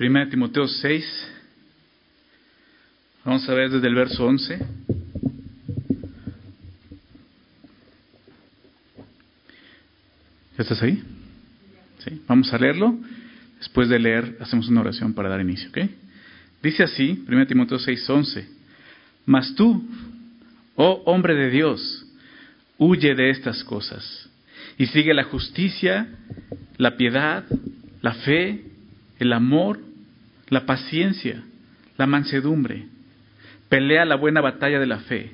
1 Timoteo 6. Vamos a ver desde el verso 11. ¿Ya estás ahí? ¿Sí? Vamos a leerlo. Después de leer, hacemos una oración para dar inicio. ¿ok? Dice así, 1 Timoteo 6, 11. Mas tú, oh hombre de Dios, huye de estas cosas y sigue la justicia, la piedad, la fe, el amor, la paciencia, la mansedumbre. Pelea la buena batalla de la fe.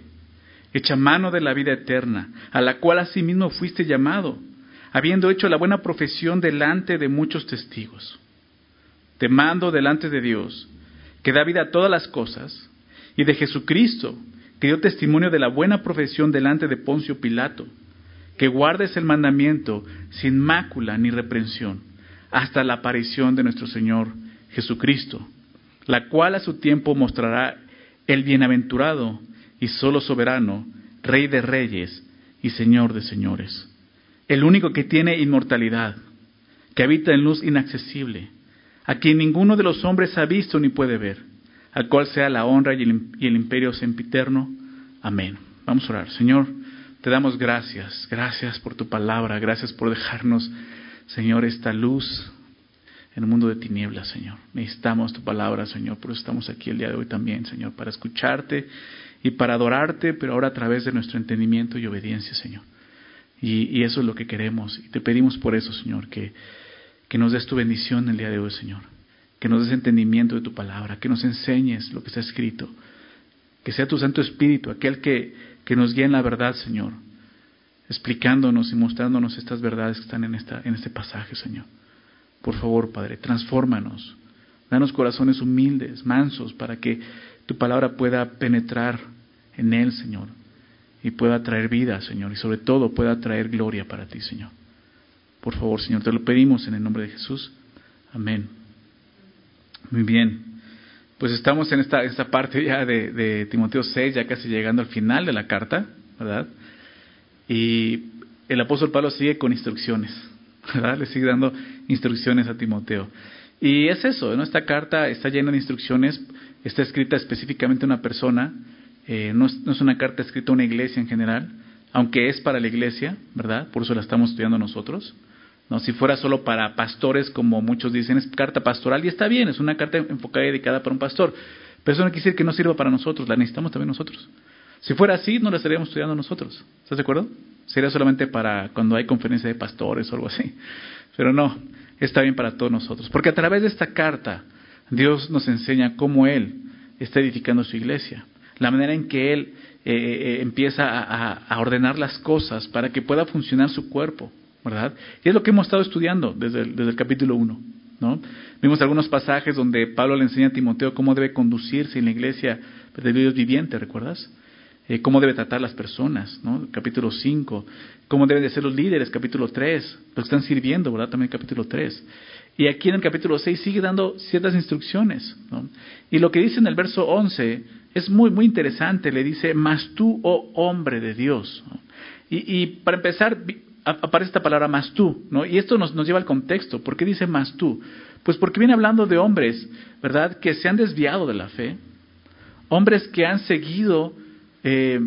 Echa mano de la vida eterna, a la cual asimismo fuiste llamado, habiendo hecho la buena profesión delante de muchos testigos. Te mando delante de Dios, que da vida a todas las cosas, y de Jesucristo, que dio testimonio de la buena profesión delante de Poncio Pilato, que guardes el mandamiento sin mácula ni reprensión, hasta la aparición de nuestro Señor Jesucristo, la cual a su tiempo mostrará el bienaventurado y solo soberano, Rey de reyes y Señor de señores, el único que tiene inmortalidad, que habita en luz inaccesible, a quien ninguno de los hombres ha visto ni puede ver, al cual sea la honra y el, imperio sempiterno. Amén. Vamos a orar. Señor, te damos gracias, gracias por tu palabra, gracias por dejarnos, Señor, esta luz en el mundo de tinieblas, Señor. Necesitamos tu palabra, Señor, por eso estamos aquí el día de hoy también, Señor, para escucharte y para adorarte, pero ahora a través de nuestro entendimiento y obediencia, Señor. Y, eso es lo que queremos. Y te pedimos por eso, Señor, que, que nos des tu bendición el día de hoy, Señor. Que nos des entendimiento de tu palabra, que nos enseñes lo que está escrito. Que sea tu Santo Espíritu, aquel que, que nos guíe en la verdad, Señor. Explicándonos y mostrándonos estas verdades que están en, esta, en este pasaje, Señor. Por favor, Padre, transfórmanos. Danos corazones humildes, mansos, para que tu palabra pueda penetrar en él, Señor, y pueda traer vida, Señor, y sobre todo pueda traer gloria para ti, Señor. Por favor, Señor, te lo pedimos en el nombre de Jesús. Amén. Muy bien. Pues estamos en esta, esta parte ya de, de Timoteo 6, ya casi llegando al final de la carta, ¿verdad? Y el apóstol Pablo sigue con instrucciones. Le sigue dando instrucciones a Timoteo. Y es eso, esta carta está llena de instrucciones, está escrita específicamente a una persona, eh, no, es, una carta escrita a una iglesia en general, aunque es para la iglesia, ¿verdad? Por eso la estamos estudiando nosotros. ¿no? Si fuera solo para pastores, como muchos dicen, es carta pastoral y está bien, es una carta enfocada y dedicada para un pastor. Pero eso no quiere decir que no sirva para nosotros, la necesitamos también nosotros. Si fuera así, no la estaríamos estudiando nosotros. ¿Estás de acuerdo? Sería solamente para cuando hay conferencia de pastores o algo así. Pero no, está bien para todos nosotros. Porque a través de esta carta, Dios nos enseña cómo Él está edificando su iglesia. La manera en que Él eh, eh, empieza a, ordenar las cosas para que pueda funcionar su cuerpo. ¿Verdad? Y es lo que hemos estado estudiando desde el, desde el capítulo 1. ¿no? Vimos algunos pasajes donde Pablo le enseña a Timoteo cómo debe conducirse en la iglesia de Dios viviente, ¿recuerdas? Eh, cómo debe tratar las personas, ¿no? Capítulo 5, cómo deben de ser los líderes, capítulo 3, los que están sirviendo, ¿verdad? También capítulo 3. Y aquí en el capítulo 6 sigue dando ciertas instrucciones, ¿no? Y lo que dice en el verso 11 es muy, muy interesante, le dice, mas tú, oh hombre de Dios. Y, para empezar, aparece esta palabra más tú, ¿no? Y esto nos, nos lleva al contexto. ¿Por qué dice más tú? Pues porque viene hablando de hombres, ¿verdad? Que se han desviado de la fe, hombres que han seguido eh,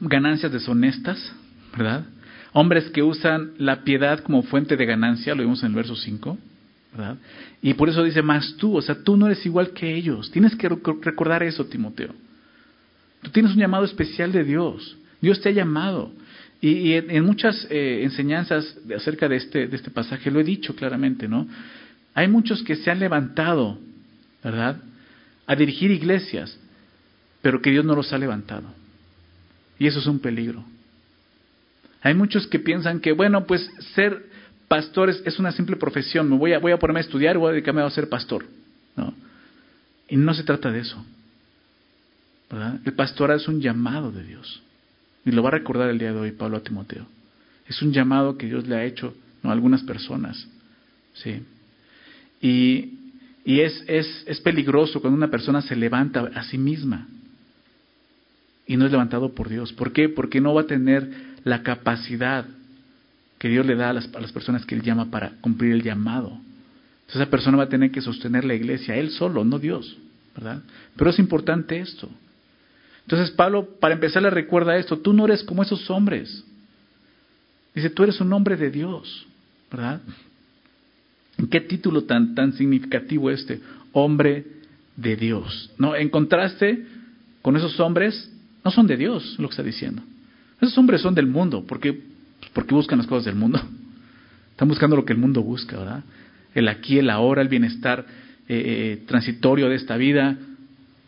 ganancias deshonestas, ¿verdad? Hombres que usan la piedad como fuente de ganancia, lo vimos en el verso 5, ¿verdad? Y por eso dice más tú, o sea, tú no eres igual que ellos. Tienes que recordar eso, Timoteo. Tú tienes un llamado especial de Dios. Dios te ha llamado. Y, en muchas eh, enseñanzas acerca de este, de este pasaje lo he dicho claramente, ¿no? Hay muchos que se han levantado, ¿verdad? A dirigir iglesias, pero que Dios no los ha levantado. Y eso es un peligro. Hay muchos que piensan que, bueno, pues ser pastores es una simple profesión, me voy a, voy a ponerme a estudiar y voy a dedicarme a ser pastor. ¿no? Y no se trata de eso. ¿verdad? El pastorado es un llamado de Dios. Y lo va a recordar el día de hoy Pablo a Timoteo. Es un llamado que Dios le ha hecho a algunas personas. ¿sí? Y, y es, es, es peligroso cuando una persona se levanta a sí misma y no es levantado por Dios. ¿Por qué? Porque no va a tener la capacidad que Dios le da a las, personas que Él llama para cumplir el llamado. esa persona va a tener que sostener la iglesia, él solo, no Dios, ¿verdad? Pero es importante esto. Entonces Pablo, para empezar, le recuerda esto, tú no eres como esos hombres. Dice, tú eres un hombre de Dios, ¿verdad? ¿Qué título tan, tan significativo este? Hombre de Dios. ¿No? En contraste con esos hombres, no son de Dios, lo que está diciendo. Esos hombres son del mundo, porque, pues, porque buscan las cosas del mundo. Están buscando lo que el mundo busca, ¿verdad? El aquí, el ahora, el bienestar eh, eh, transitorio de esta vida,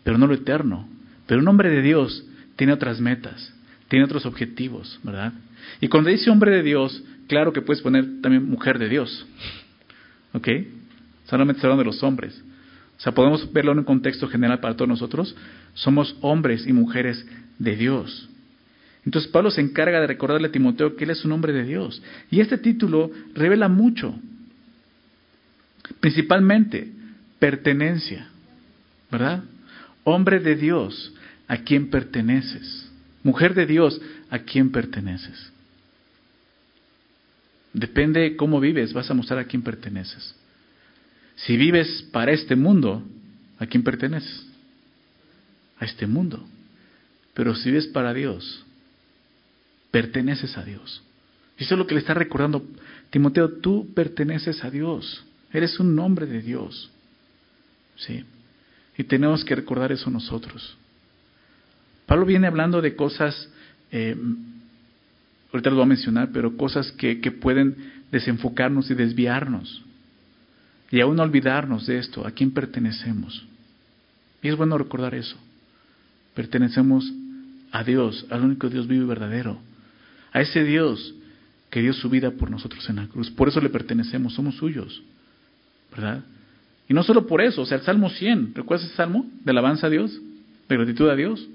pero no lo eterno. Pero un hombre de Dios tiene otras metas, tiene otros objetivos, ¿verdad? Y cuando dice hombre de Dios, claro que puedes poner también mujer de Dios. ¿Ok? Solamente está hablando de los hombres. Sea, podemos verlo en un contexto general para todos nosotros. Somos hombres y mujeres de Dios. Entonces Pablo se encarga de recordarle a Timoteo que él es un hombre de Dios. Y este título revela mucho. Principalmente, pertenencia. ¿Verdad? Hombre de Dios, ¿a quién perteneces? Mujer de Dios, ¿a quién perteneces? Depende de cómo vives, vas a mostrar a quién perteneces. Si vives para este mundo, ¿a quién perteneces? A este mundo. Pero si vives para Dios, perteneces a Dios. Y eso es lo que le está recordando Timoteo, tú perteneces a Dios, eres un nombre de Dios. ¿Sí? Y tenemos que recordar eso nosotros. Pablo viene hablando de cosas, eh, ahorita lo voy a mencionar, pero cosas que, que pueden desenfocarnos y desviarnos. Y aún olvidarnos de esto, a quién pertenecemos. Y es bueno recordar eso. Pertenecemos a Dios, al único Dios vivo y verdadero. A ese Dios que dio su vida por nosotros en la cruz. Por eso le pertenecemos, somos suyos. ¿Verdad? Y no solo por eso, o sea, el Salmo 100, ¿recuerdas ese salmo? De alabanza a Dios, de gratitud a Dios.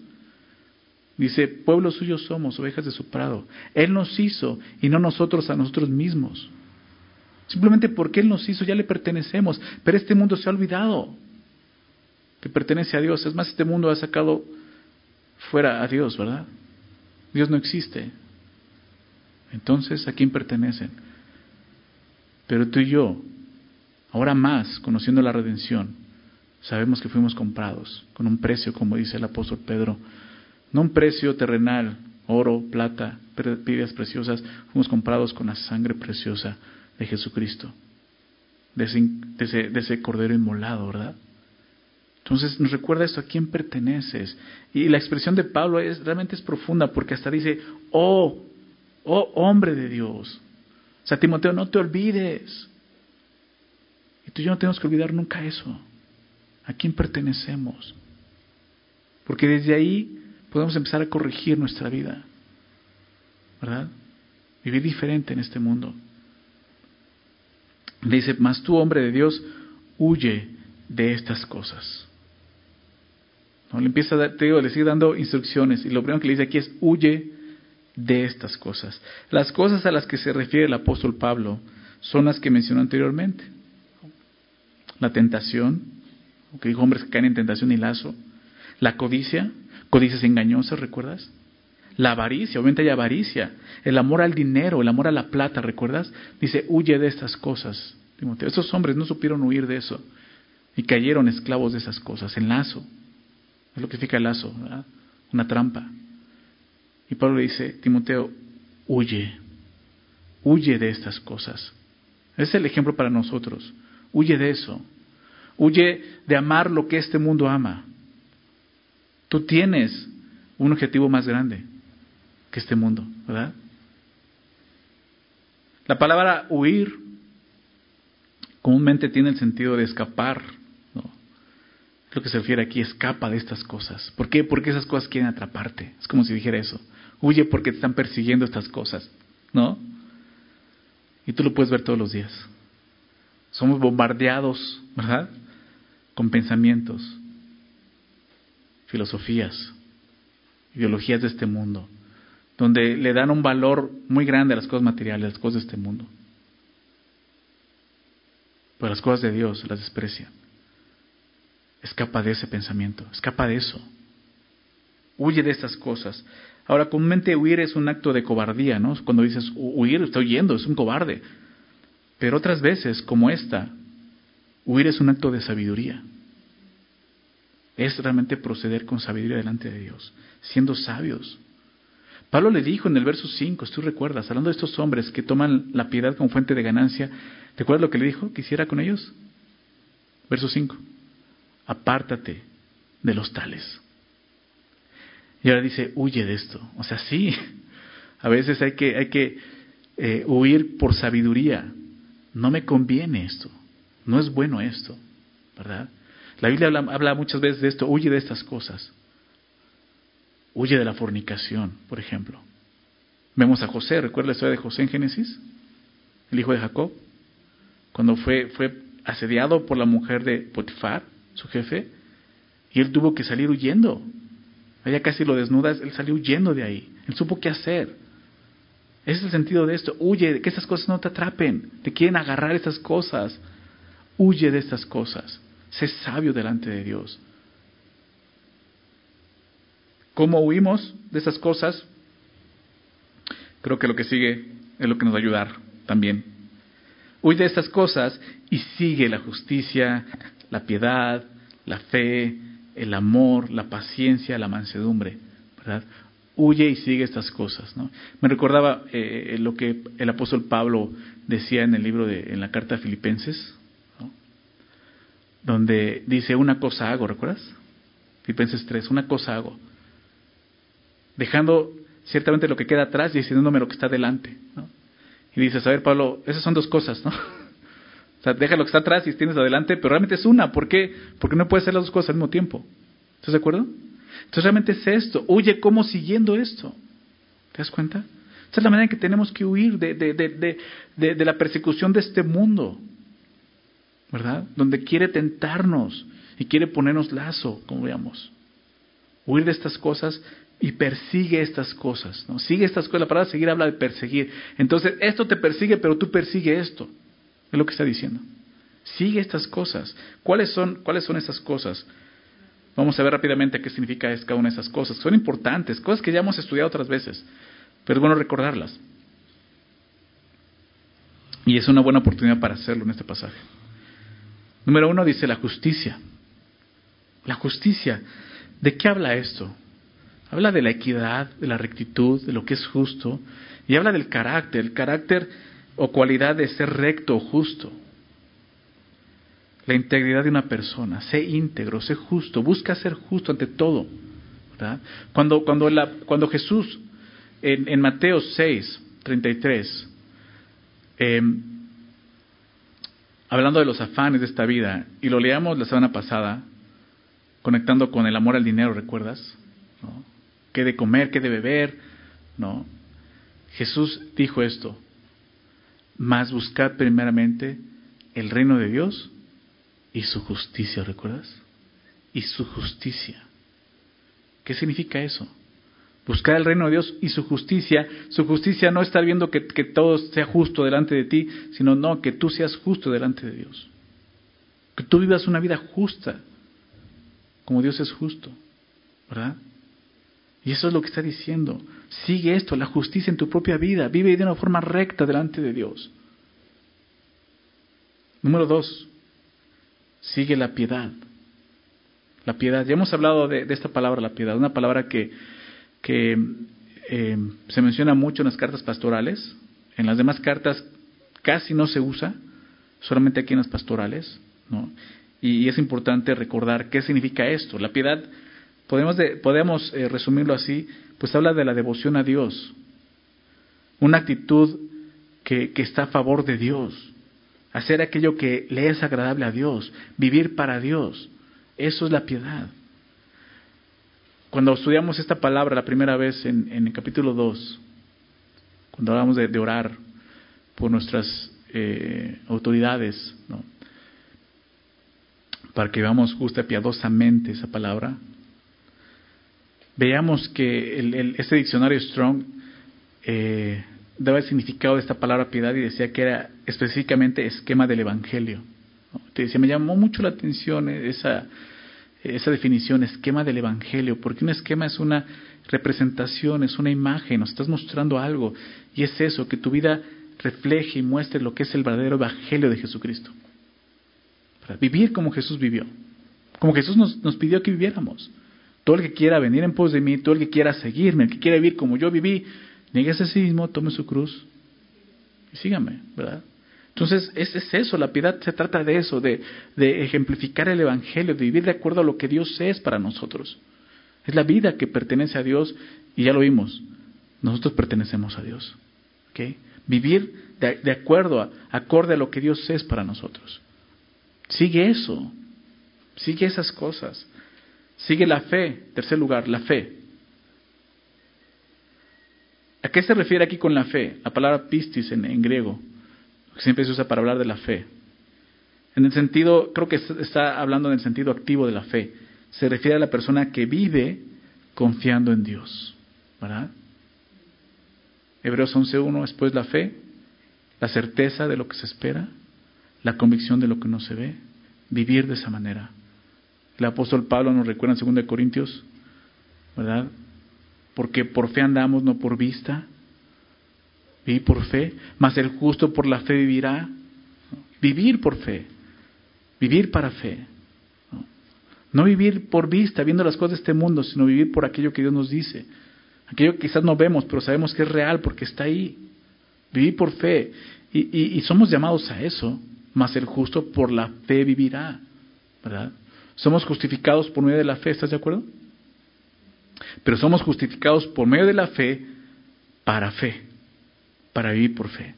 Dice, pueblo suyo somos, ovejas de su prado. Él nos hizo y no nosotros a nosotros mismos. Simplemente porque Él nos hizo ya le pertenecemos, pero este mundo se ha olvidado que pertenece a Dios. Es más, este mundo ha sacado fuera a Dios, ¿verdad? Dios no existe. Entonces, ¿a quién pertenecen? Pero tú y yo, ahora más, conociendo la redención, sabemos que fuimos comprados con un precio, como dice el apóstol Pedro, no un precio terrenal, oro, plata, piedras preciosas, fuimos comprados con la sangre preciosa de Jesucristo, de ese, de ese, cordero inmolado, ¿verdad? Entonces nos recuerda esto, a quién perteneces. Y la expresión de Pablo es, realmente es profunda porque hasta dice, oh, oh hombre de Dios. O sea, Timoteo, no te olvides. Y tú y yo no tenemos que olvidar nunca eso. ¿A quién pertenecemos? Porque desde ahí podemos empezar a corregir nuestra vida. ¿Verdad? Vivir diferente en este mundo. Le dice, mas tú, hombre de Dios, huye de estas cosas. ¿No? Le empieza a te digo, le sigue dando instrucciones y lo primero que le dice aquí es huye de estas cosas. Las cosas a las que se refiere el apóstol Pablo son las que mencionó anteriormente. La tentación, que dijo hombres que caen en tentación y lazo. La codicia, codicias engañosas, ¿recuerdas? La avaricia, obviamente hay avaricia, el amor al dinero, el amor a la plata, ¿recuerdas? Dice, huye de estas cosas. Timoteo. Esos hombres no supieron huir de eso y cayeron esclavos de esas cosas, en lazo. Es lo que significa el lazo, ¿verdad? una trampa. Y Pablo dice, Timoteo, huye, huye de estas cosas. Es el ejemplo para nosotros. Huye de eso. Huye de amar lo que este mundo ama. Tú tienes un objetivo más grande que este mundo, ¿verdad? La palabra huir comúnmente tiene el sentido de escapar. ¿no? Lo que se refiere aquí, escapa de estas cosas. ¿Por qué? Porque esas cosas quieren atraparte. Es como si dijera eso. Huye porque te están persiguiendo estas cosas, ¿no? Y tú lo puedes ver todos los días. Somos bombardeados, ¿verdad? Con pensamientos, filosofías, ideologías de este mundo, donde le dan un valor muy grande a las cosas materiales, a las cosas de este mundo. Pero las cosas de Dios las desprecian. Escapa de ese pensamiento, escapa de eso. Huye de estas cosas. Ahora, comúnmente huir es un acto de cobardía, ¿no? Cuando dices huir, está huyendo, es un cobarde. Pero otras veces, como esta, Huir es un acto de sabiduría. Es realmente proceder con sabiduría delante de Dios, siendo sabios. Pablo le dijo en el verso 5, si tú recuerdas, hablando de estos hombres que toman la piedad como fuente de ganancia, ¿te acuerdas lo que le dijo que hiciera con ellos? Verso 5, apártate de los tales. Y ahora dice, huye de esto. O sea, sí, a veces hay que, hay que eh, huir por sabiduría. No me conviene esto, no es bueno esto, ¿verdad? La Biblia habla muchas veces de esto, huye de estas cosas. Huye de la fornicación, por ejemplo. Vemos a José, ¿recuerda la historia de José en Génesis? El hijo de Jacob. Cuando fue, fue asediado por la mujer de Potifar, su jefe, y él tuvo que salir huyendo. Ella casi lo desnuda, él salió huyendo de ahí. Él supo qué hacer. Ese es el sentido de esto. Huye, que esas cosas no te atrapen. Te quieren agarrar esas cosas. Huye de estas cosas. Sé sabio delante de Dios. ¿Cómo huimos de esas cosas? Creo que lo que sigue es lo que nos va a ayudar también. Huye de estas cosas y sigue la justicia, la piedad, la fe, el amor, la paciencia, la mansedumbre, ¿verdad? Huye y sigue estas cosas. Me recordaba eh, lo que el apóstol Pablo decía en el libro de, en la carta a Filipenses, donde dice una cosa hago, ¿recuerdas? Filipenses 3, una cosa hago dejando ciertamente lo que queda atrás y diciéndome lo que está delante. Y dices, a ver, Pablo, esas son dos cosas, ¿no? O sea, deja lo que está atrás y tienes adelante, pero realmente es una. ¿Por qué? Porque no puedes hacer las dos cosas al mismo tiempo. ¿Estás de acuerdo? Entonces realmente es esto. Huye como siguiendo esto. ¿Te das cuenta? Esa es la manera en que tenemos que huir de, de, de, de, la persecución de este mundo. ¿Verdad? Donde quiere tentarnos y quiere ponernos lazo, como veamos. Huir de estas cosas y persigue estas cosas. ¿no? Sigue estas cosas. La palabra seguir habla de perseguir. Entonces, esto te persigue, pero tú persigue esto. Es lo que está diciendo. Sigue estas cosas. ¿Cuáles son, cuáles son esas cosas? Vamos a ver rápidamente qué significa cada una de esas cosas. Son importantes, cosas que ya hemos estudiado otras veces, pero es bueno recordarlas. Y es una buena oportunidad para hacerlo en este pasaje. Número uno dice la justicia. La justicia. ¿De qué habla esto? Habla de la equidad, de la rectitud, de lo que es justo, y habla del carácter, el carácter o cualidad de ser recto o justo. La integridad de una persona, sé íntegro, sé justo, busca ser justo ante todo. Cuando, cuando, la, cuando Jesús en, en, Mateo 6, 33, eh, hablando de los afanes de esta vida, y lo leamos la semana pasada, conectando con el amor al dinero, ¿recuerdas? ¿No? Qué de comer, qué de beber. No. Jesús dijo esto, más buscad primeramente el reino de Dios y su justicia, ¿recuerdas? Y su justicia. ¿Qué significa eso? Buscar el reino de Dios y su justicia. Su justicia no estar viendo que, que todo sea justo delante de ti, sino no, que tú seas justo delante de Dios. Que tú vivas una vida justa, como Dios es justo, ¿verdad? Y eso es lo que está diciendo. Sigue esto, la justicia en tu propia vida. Vive de una forma recta delante de Dios. Número dos, sigue la piedad. La piedad. Ya hemos hablado de, esta palabra, la piedad. Una palabra que, que eh, se menciona mucho en las cartas pastorales. En las demás cartas casi no se usa, solamente aquí en las pastorales. ¿no? Y, es importante recordar qué significa esto. La piedad podemos, podemos eh, resumirlo así, pues habla de la devoción a Dios, una actitud que, que está a favor de Dios, hacer aquello que le es agradable a Dios, vivir para Dios. Eso es la piedad. Cuando estudiamos esta palabra la primera vez en, en el capítulo 2, cuando hablamos de, orar por nuestras eh, autoridades, para que vivamos justa y piadosamente esa palabra, veamos que el, este diccionario Strong eh, daba el significado de esta palabra piedad y decía que era específicamente esquema del Evangelio. Decía, me llamó mucho la atención esa, esa definición, esquema del Evangelio, porque un esquema es una representación, es una imagen, nos estás mostrando algo, y es eso, que tu vida refleje y muestre lo que es el verdadero Evangelio de Jesucristo. Vivir como Jesús vivió. Como Jesús nos, nos pidió que viviéramos. Todo el que quiera venir en pos de mí, todo el que quiera seguirme, el que quiera vivir como yo viví, nieguese a sí mismo, tome su cruz y sígame, ¿verdad? Entonces, es, es eso, la piedad se trata de eso, de, ejemplificar el Evangelio, de vivir de acuerdo a lo que Dios es para nosotros. Es la vida que pertenece a Dios y ya lo vimos, nosotros pertenecemos a Dios. ¿okay? Vivir de, de acuerdo, a, acorde a lo que Dios es para nosotros. Sigue eso, sigue esas cosas. Sigue la fe, tercer lugar, la fe. ¿A qué se refiere aquí con la fe? La palabra pistis en, griego, siempre se usa para hablar de la fe. En el sentido, creo que está hablando en el sentido activo de la fe. Se refiere a la persona que vive confiando en Dios. ¿Verdad? Hebreos 11.1, después la fe, la certeza de lo que se espera, la convicción de lo que no se ve, vivir de esa manera. El apóstol Pablo nos recuerda en 2 Corintios, ¿verdad? Porque por fe andamos, no por vista. Vivir por fe, mas el justo por la fe vivirá. Vivir por fe, vivir para fe. No vivir por vista, viendo las cosas de este mundo, sino vivir por aquello que Dios nos dice. Aquello que quizás no vemos, pero sabemos que es real porque está ahí. Vivir por fe. Y, y somos llamados a eso, mas el justo por la fe vivirá. ¿Verdad? Somos justificados por medio de la fe, ¿estás de acuerdo? Pero somos justificados por medio de la fe para fe, para vivir por fe.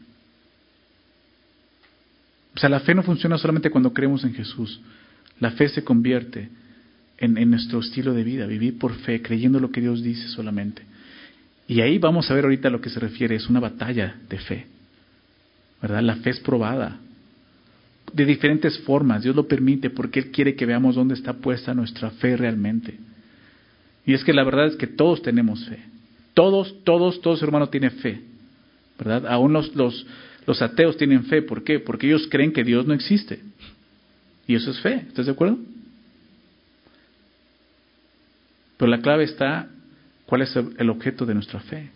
O sea, la fe no funciona solamente cuando creemos en Jesús. La fe se convierte en, en, nuestro estilo de vida, vivir por fe, creyendo lo que Dios dice solamente. Y ahí vamos a ver ahorita lo que se refiere, es una batalla de fe. ¿Verdad? La fe es probada, de diferentes formas. Dios lo permite porque Él quiere que veamos dónde está puesta nuestra fe realmente. Y es que la verdad es que todos tenemos fe. Todos, todos, todos hermanos tienen fe. ¿Verdad? Aún los, los, los ateos tienen fe. ¿Por qué? Porque ellos creen que Dios no existe. Y eso es fe. ¿Estás de acuerdo? Pero la clave está, ¿cuál es el objeto de nuestra fe?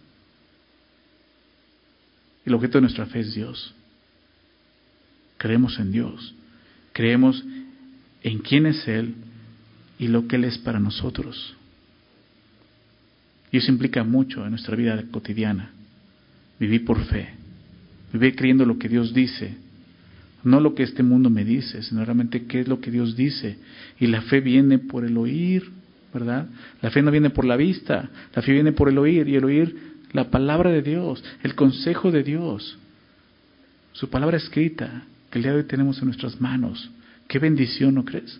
El objeto de nuestra fe es Dios. Creemos en Dios. Creemos en quién es Él y lo que Él es para nosotros. Y eso implica mucho en nuestra vida cotidiana. Vivir por fe. Vivir creyendo lo que Dios dice. No lo que este mundo me dice, sino realmente qué es lo que Dios dice. Y la fe viene por el oír, ¿verdad? La fe no viene por la vista, la fe viene por el oír. Y el oír la palabra de Dios, el consejo de Dios, su palabra escrita, que el día de hoy tenemos en nuestras manos. Qué bendición, ¿no crees?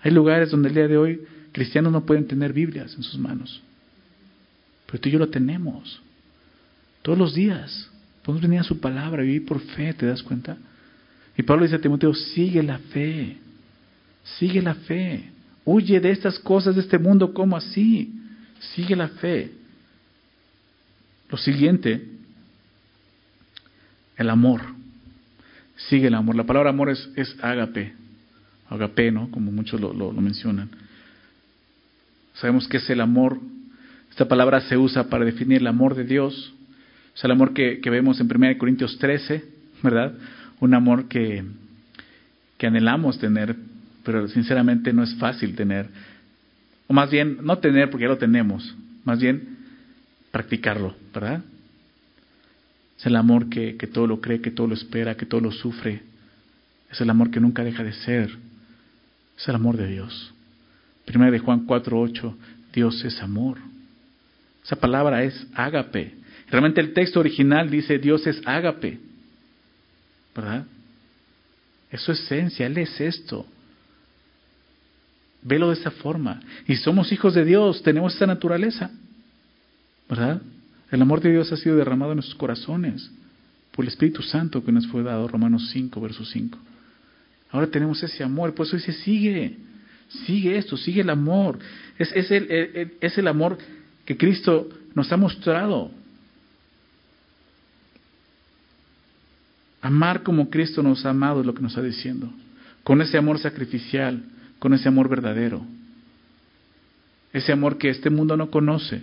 Hay lugares donde el día de hoy cristianos no pueden tener Biblias en sus manos. Pero tú y yo lo tenemos. Todos los días. Podemos venir a su palabra, vivir por fe, ¿te das cuenta? Y Pablo dice a Timoteo, sigue la fe. Sigue la fe. Huye de estas cosas de este mundo como así. Sigue la fe. Lo siguiente, el amor sigue el amor. La palabra amor es, es ágape, agape, ¿no? Como muchos lo, mencionan. Sabemos que es el amor. Esta palabra se usa para definir el amor de Dios. Es el amor que, que vemos en 1 Corintios 13, ¿verdad? Un amor que, que anhelamos tener, pero sinceramente no es fácil tener. O más bien, no tener porque ya lo tenemos, más bien practicarlo, ¿verdad? Es el amor que, todo lo cree, que todo lo espera, que todo lo sufre. Es el amor que nunca deja de ser. Es el amor de Dios. Primera de Juan 4:8, Dios es amor. Esa palabra es ágape. Realmente el texto original dice Dios es ágape. ¿Verdad? Es su esencia, Él es esto. Velo de esa forma. Y somos hijos de Dios, tenemos esa naturaleza. ¿Verdad? El amor de Dios ha sido derramado en nuestros corazones por el Espíritu Santo que nos fue dado, Romanos 5, verso 5. Ahora tenemos ese amor, por eso dice, sigue, sigue esto, sigue el amor. Es, el, es el amor que Cristo nos ha mostrado. Amar como Cristo nos ha amado es lo que nos está diciendo. Con ese amor sacrificial, con ese amor verdadero. Ese amor que este mundo no conoce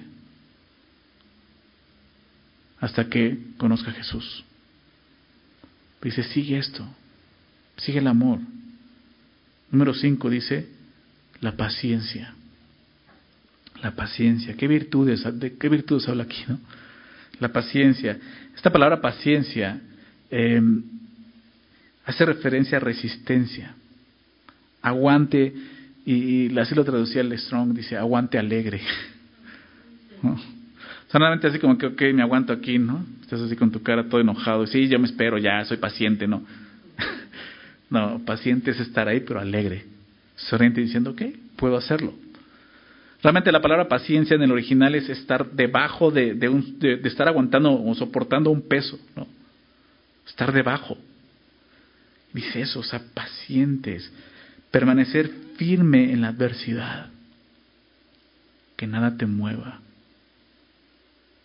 hasta que conozca a Jesús. Dice, sigue esto, sigue el amor, Número 5 dice la paciencia. La paciencia. ¿Qué virtudes, de qué virtudes habla aquí? No? La paciencia. Esta palabra paciencia eh, hace referencia a resistencia. Aguante, y, así lo traducía el Strong, dice aguante alegre. Solamente así como que, ok, me aguanto aquí, ¿no? Estás así con tu cara todo enojado. Sí, yo me espero, ya, soy paciente, ¿no? no, paciente es estar ahí, pero alegre. Sonriente diciendo, ok, puedo hacerlo. Realmente la palabra paciencia en el original es estar debajo de, de, un, de, estar aguantando o soportando un peso, ¿no? Estar debajo. Dice eso, o sea, pacientes. Permanecer firme en la adversidad. Que nada te mueva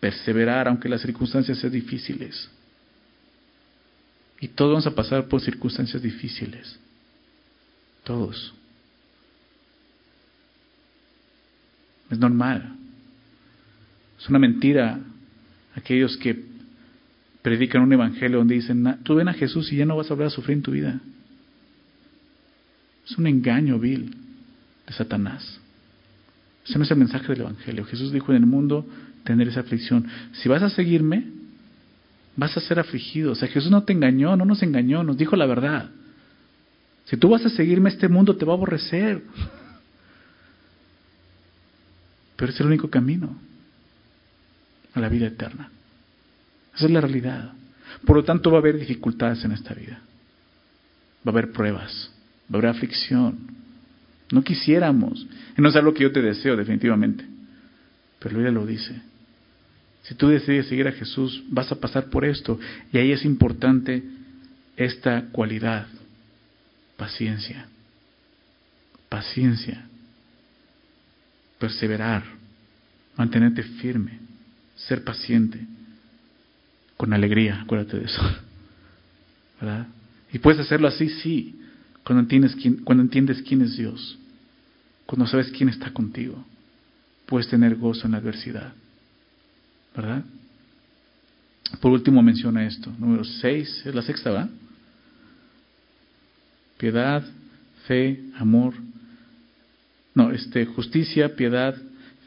perseverar aunque las circunstancias sean difíciles. Y todos vamos a pasar por circunstancias difíciles. Todos. Es normal. Es una mentira aquellos que predican un evangelio donde dicen, tú ven a Jesús y ya no vas a volver a sufrir en tu vida. Es un engaño vil de Satanás. Ese no es el mensaje del evangelio. Jesús dijo en el mundo tener esa aflicción. Si vas a seguirme, vas a ser afligido. O sea, Jesús no te engañó, no nos engañó, nos dijo la verdad. Si tú vas a seguirme, este mundo te va a aborrecer. Pero es el único camino a la vida eterna. Esa es la realidad. Por lo tanto, va a haber dificultades en esta vida. Va a haber pruebas, va a haber aflicción. No quisiéramos. No es algo que yo te deseo, definitivamente. Pero ella lo dice. Si tú decides seguir a Jesús, vas a pasar por esto. Y ahí es importante esta cualidad, paciencia. Paciencia. Perseverar. Mantenerte firme. Ser paciente. Con alegría, acuérdate de eso. ¿Verdad? Y puedes hacerlo así, sí, cuando entiendes quién, cuando entiendes quién es Dios. Cuando sabes quién está contigo. Puedes tener gozo en la adversidad. ¿Verdad? Por último menciona esto, número 6, es la sexta, ¿verdad? Piedad, fe, amor. No, este, justicia, piedad,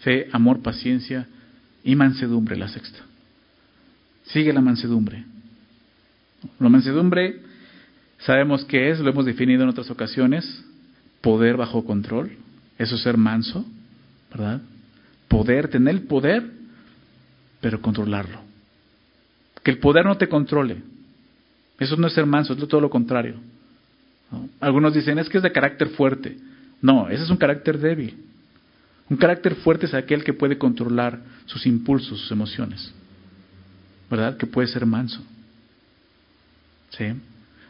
fe, amor, paciencia y mansedumbre, la sexta. Sigue la mansedumbre. La mansedumbre, sabemos qué es, lo hemos definido en otras ocasiones, poder bajo control, eso es ser manso, ¿verdad? Poder, tener el poder pero controlarlo. Que el poder no te controle. Eso no es ser manso, es todo lo contrario. Algunos dicen, es que es de carácter fuerte. No, ese es un carácter débil. Un carácter fuerte es aquel que puede controlar sus impulsos, sus emociones. ¿Verdad? Que puede ser manso. ¿Sí?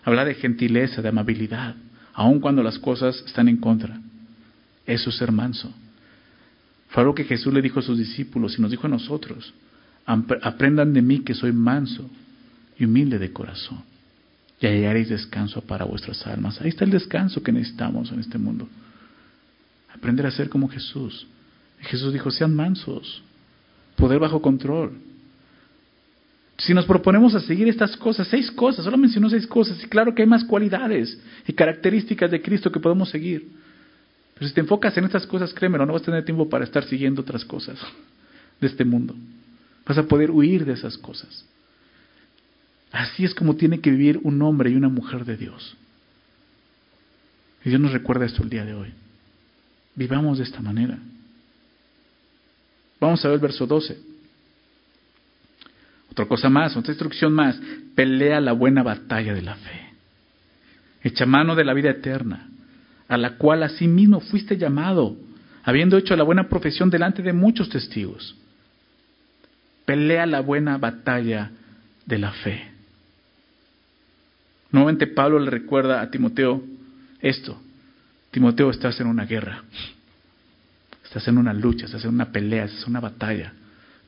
Habla de gentileza, de amabilidad, aun cuando las cosas están en contra. Eso es ser manso. Fue algo que Jesús le dijo a sus discípulos y nos dijo a nosotros. Aprendan de mí que soy manso y humilde de corazón. Y hallaréis descanso para vuestras almas. Ahí está el descanso que necesitamos en este mundo. Aprender a ser como Jesús. Jesús dijo, sean mansos, poder bajo control. Si nos proponemos a seguir estas cosas, seis cosas, solo mencionó seis cosas, y claro que hay más cualidades y características de Cristo que podemos seguir. Pero si te enfocas en estas cosas, créemelo, no vas a tener tiempo para estar siguiendo otras cosas de este mundo. Vas a poder huir de esas cosas. Así es como tiene que vivir un hombre y una mujer de Dios. Y Dios nos recuerda esto el día de hoy. Vivamos de esta manera. Vamos a ver el verso 12. Otra cosa más, otra instrucción más. Pelea la buena batalla de la fe. Echa mano de la vida eterna, a la cual asimismo fuiste llamado, habiendo hecho la buena profesión delante de muchos testigos. Pelea la buena batalla de la fe. Nuevamente Pablo le recuerda a Timoteo esto. Timoteo, estás en una guerra. Estás en una lucha, estás en una pelea, estás en una batalla.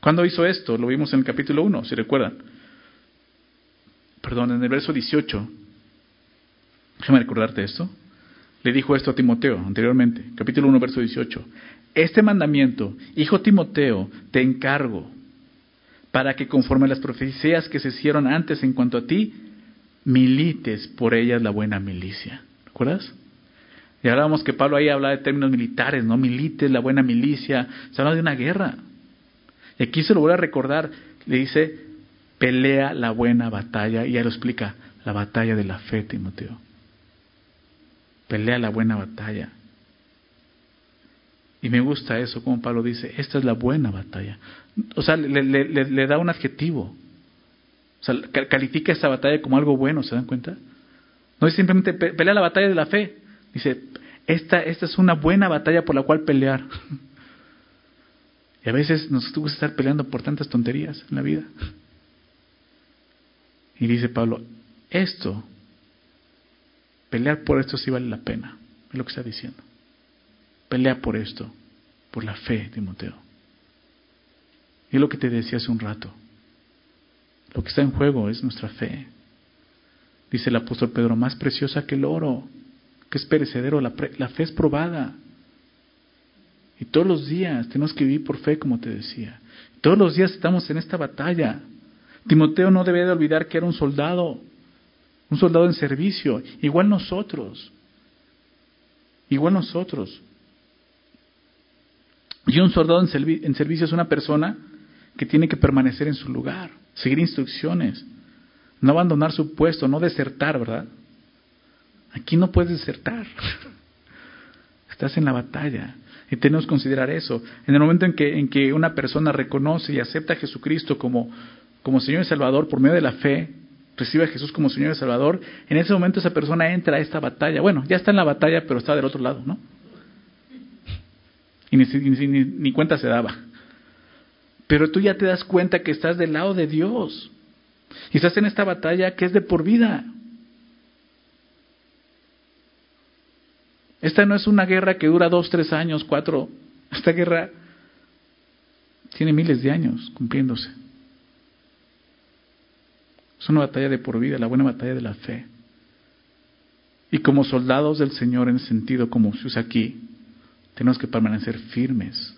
¿Cuándo hizo esto? Lo vimos en el capítulo 1, si recuerdan. Perdón, en el verso 18. Déjame recordarte esto. Le dijo esto a Timoteo anteriormente, capítulo 1, verso 18. Este mandamiento, hijo Timoteo, te encargo para que conforme a las profecías que se hicieron antes en cuanto a ti, milites por ellas la buena milicia. ¿Recuerdas? Y hablábamos que Pablo ahí habla de términos militares, ¿no? Milites, la buena milicia. Se habla de una guerra. Y aquí se lo voy a recordar. Le dice, pelea la buena batalla. Y ya lo explica, la batalla de la fe, Timoteo. Pelea la buena batalla. Y me gusta eso, como Pablo dice, esta es la buena batalla. O sea, le, da un adjetivo. O sea, califica esta batalla como algo bueno, ¿se dan cuenta? No es simplemente pelea la batalla de la fe. Dice, esta, esta es una buena batalla por la cual pelear. Y a veces nos gusta estar peleando por tantas tonterías en la vida. Y dice Pablo, esto, pelear por esto sí vale la pena, es lo que está diciendo. Pelea por esto, por la fe, Timoteo. Y es lo que te decía hace un rato. Lo que está en juego es nuestra fe. Dice el apóstol Pedro, más preciosa que el oro, que es perecedero, la, fe es probada. Y todos los días tenemos que vivir por fe, como te decía. Todos los días estamos en esta batalla. Timoteo no debe de olvidar que era un soldado, un soldado en servicio, igual nosotros, igual nosotros. Y un soldado en, servicio es una persona que tiene que permanecer en su lugar, seguir instrucciones, no abandonar su puesto, no desertar, ¿verdad? Aquí no puedes desertar. Estás en la batalla. Y tenemos que considerar eso. En el momento en que, en que una persona reconoce y acepta a Jesucristo como, como Señor y Salvador por medio de la fe, recibe a Jesús como Señor y Salvador, en ese momento esa persona entra a esta batalla. Bueno, ya está en la batalla, pero está del otro lado, ¿no? y ni, ni, cuenta se daba. Pero tú ya te das cuenta que estás del lado de Dios y estás en esta batalla que es de por vida. Esta no es una guerra que dura dos, tres años, cuatro. Esta guerra tiene miles de años cumpliéndose. Es una batalla de por vida, la buena batalla de la fe. Y como soldados del Señor en sentido como se usa aquí, tenemos que permanecer firmes,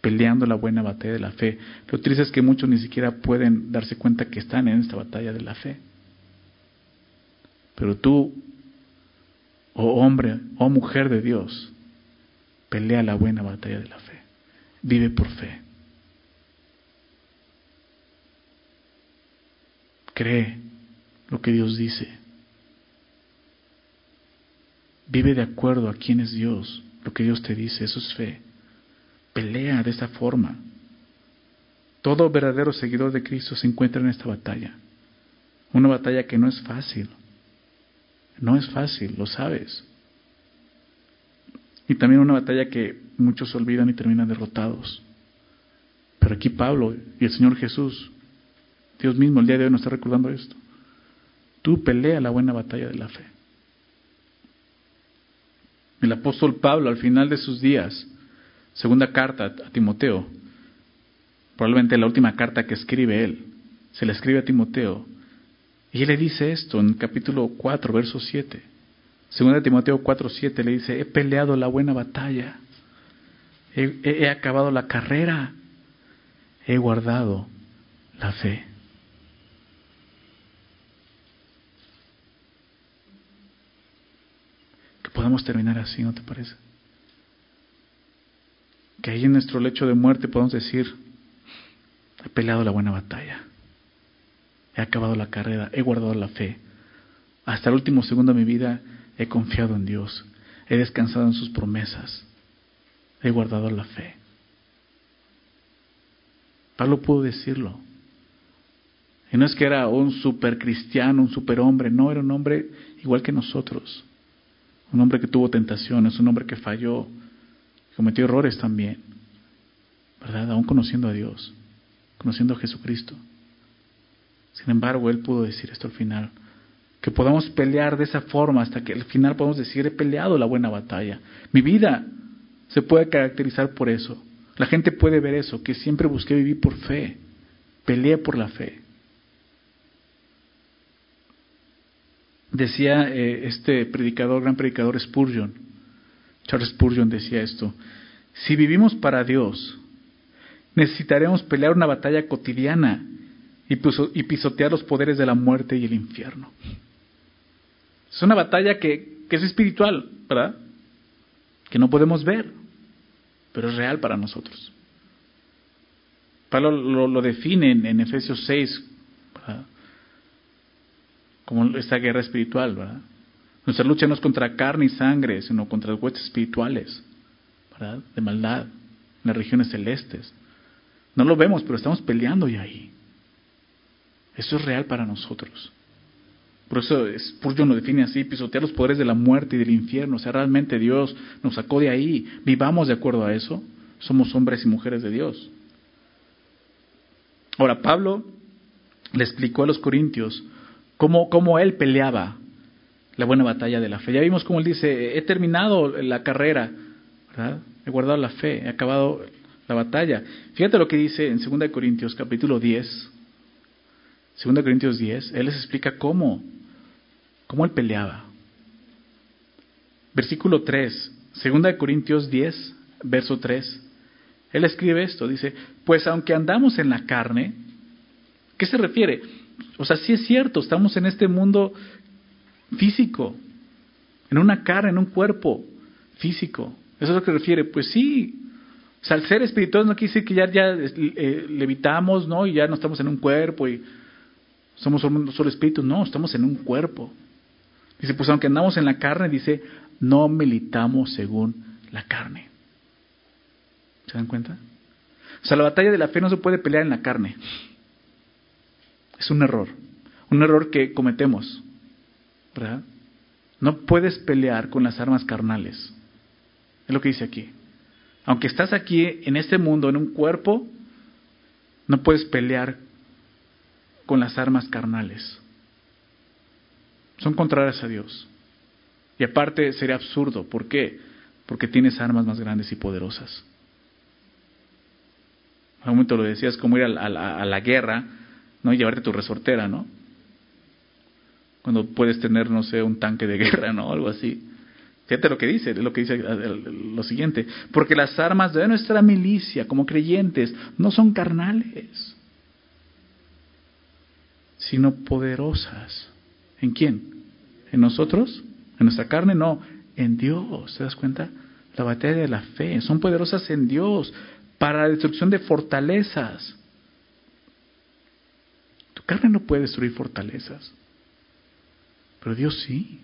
peleando la buena batalla de la fe. Lo triste es que muchos ni siquiera pueden darse cuenta que están en esta batalla de la fe. Pero tú, oh hombre, oh mujer de Dios, pelea la buena batalla de la fe. Vive por fe. Cree lo que Dios dice. Vive de acuerdo a quién es Dios lo que Dios te dice, eso es fe. Pelea de esa forma. Todo verdadero seguidor de Cristo se encuentra en esta batalla. Una batalla que no es fácil. No es fácil, lo sabes. Y también una batalla que muchos olvidan y terminan derrotados. Pero aquí Pablo y el Señor Jesús, Dios mismo el día de hoy nos está recordando esto. Tú pelea la buena batalla de la fe. El apóstol Pablo al final de sus días, segunda carta a Timoteo, probablemente la última carta que escribe él, se la escribe a Timoteo, y él le dice esto en capítulo 4, verso 7. Segunda Timoteo 4, 7 le dice, he peleado la buena batalla, he acabado la carrera, he guardado la fe. podamos terminar así, ¿no te parece? Que ahí en nuestro lecho de muerte podamos decir, he peleado la buena batalla, he acabado la carrera, he guardado la fe. Hasta el último segundo de mi vida he confiado en Dios, he descansado en sus promesas, he guardado la fe. Pablo pudo decirlo. Y no es que era un super cristiano, un super hombre, no, era un hombre igual que nosotros un hombre que tuvo tentaciones, un hombre que falló, cometió errores también, ¿verdad? Aún conociendo a Dios, conociendo a Jesucristo. Sin embargo, él pudo decir esto al final, que podamos pelear de esa forma hasta que al final podamos decir, he peleado la buena batalla. Mi vida se puede caracterizar por eso. La gente puede ver eso, que siempre busqué vivir por fe, peleé por la fe. Decía eh, este predicador, gran predicador Spurgeon, Charles Spurgeon decía esto, si vivimos para Dios, necesitaremos pelear una batalla cotidiana y, pisotear los poderes de la muerte y el infierno. Es una batalla que, es espiritual, ¿verdad? que no podemos ver, pero es real para nosotros. Pablo lo, define en, Efesios 6 como esta guerra espiritual. ¿verdad? Nuestra lucha no es contra carne y sangre, sino contra huestes espirituales ¿verdad? de maldad en las regiones celestes. No lo vemos, pero estamos peleando ya ahí. Eso es real para nosotros. Por eso Spurgeon lo define así, pisotear los poderes de la muerte y del infierno. O sea, realmente Dios nos sacó de ahí. Vivamos de acuerdo a eso. Somos hombres y mujeres de Dios. Ahora, Pablo le explicó a los corintios cómo, cómo él peleaba la buena batalla de la fe. Ya vimos cómo él dice, he terminado la carrera, ¿verdad? he guardado la fe, he acabado la batalla. Fíjate lo que dice en 2 Corintios capítulo 10. 2 Corintios 10, él les explica cómo cómo él peleaba. Versículo 3, 2 Corintios 10, verso 3. Él escribe esto, dice, pues aunque andamos en la carne, ¿qué se refiere? O sea, sí es cierto, estamos en este mundo físico, en una cara, en un cuerpo físico. ¿Eso es lo que refiere? Pues sí. Al ser espiritual no quiere decir que ya, ya eh, levitamos, ¿no? Y ya no estamos en un cuerpo y somos solo espíritus. No, estamos en un cuerpo. Dice, pues aunque andamos en la carne, dice, no militamos según la carne. ¿Se dan cuenta? O sea, la batalla de la fe no se puede pelear en la carne. Es un error. Un error que cometemos. No puedes pelear con las armas carnales. Es lo que dice aquí. Aunque estás aquí en este mundo, en un cuerpo, no puedes pelear con las armas carnales son contrarias a Dios. Y aparte sería absurdo. ¿Por qué? Porque tienes armas más grandes y poderosas. Al momento lo decías, como ir a la, guerra, ¿no? Y llevarte tu resortera, ¿no? Cuando puedes tener, no sé, un tanque de guerra, ¿no? Algo así. Fíjate lo que dice, lo que dice lo siguiente. Porque las armas de nuestra milicia, como creyentes, no son carnales, sino poderosas ¿En quién? ¿En nosotros? ¿En nuestra carne? No, en Dios. ¿Te das cuenta? La batalla de la fe. Son poderosas en Dios para la destrucción de fortalezas. Tu carne no puede destruir fortalezas, pero Dios sí.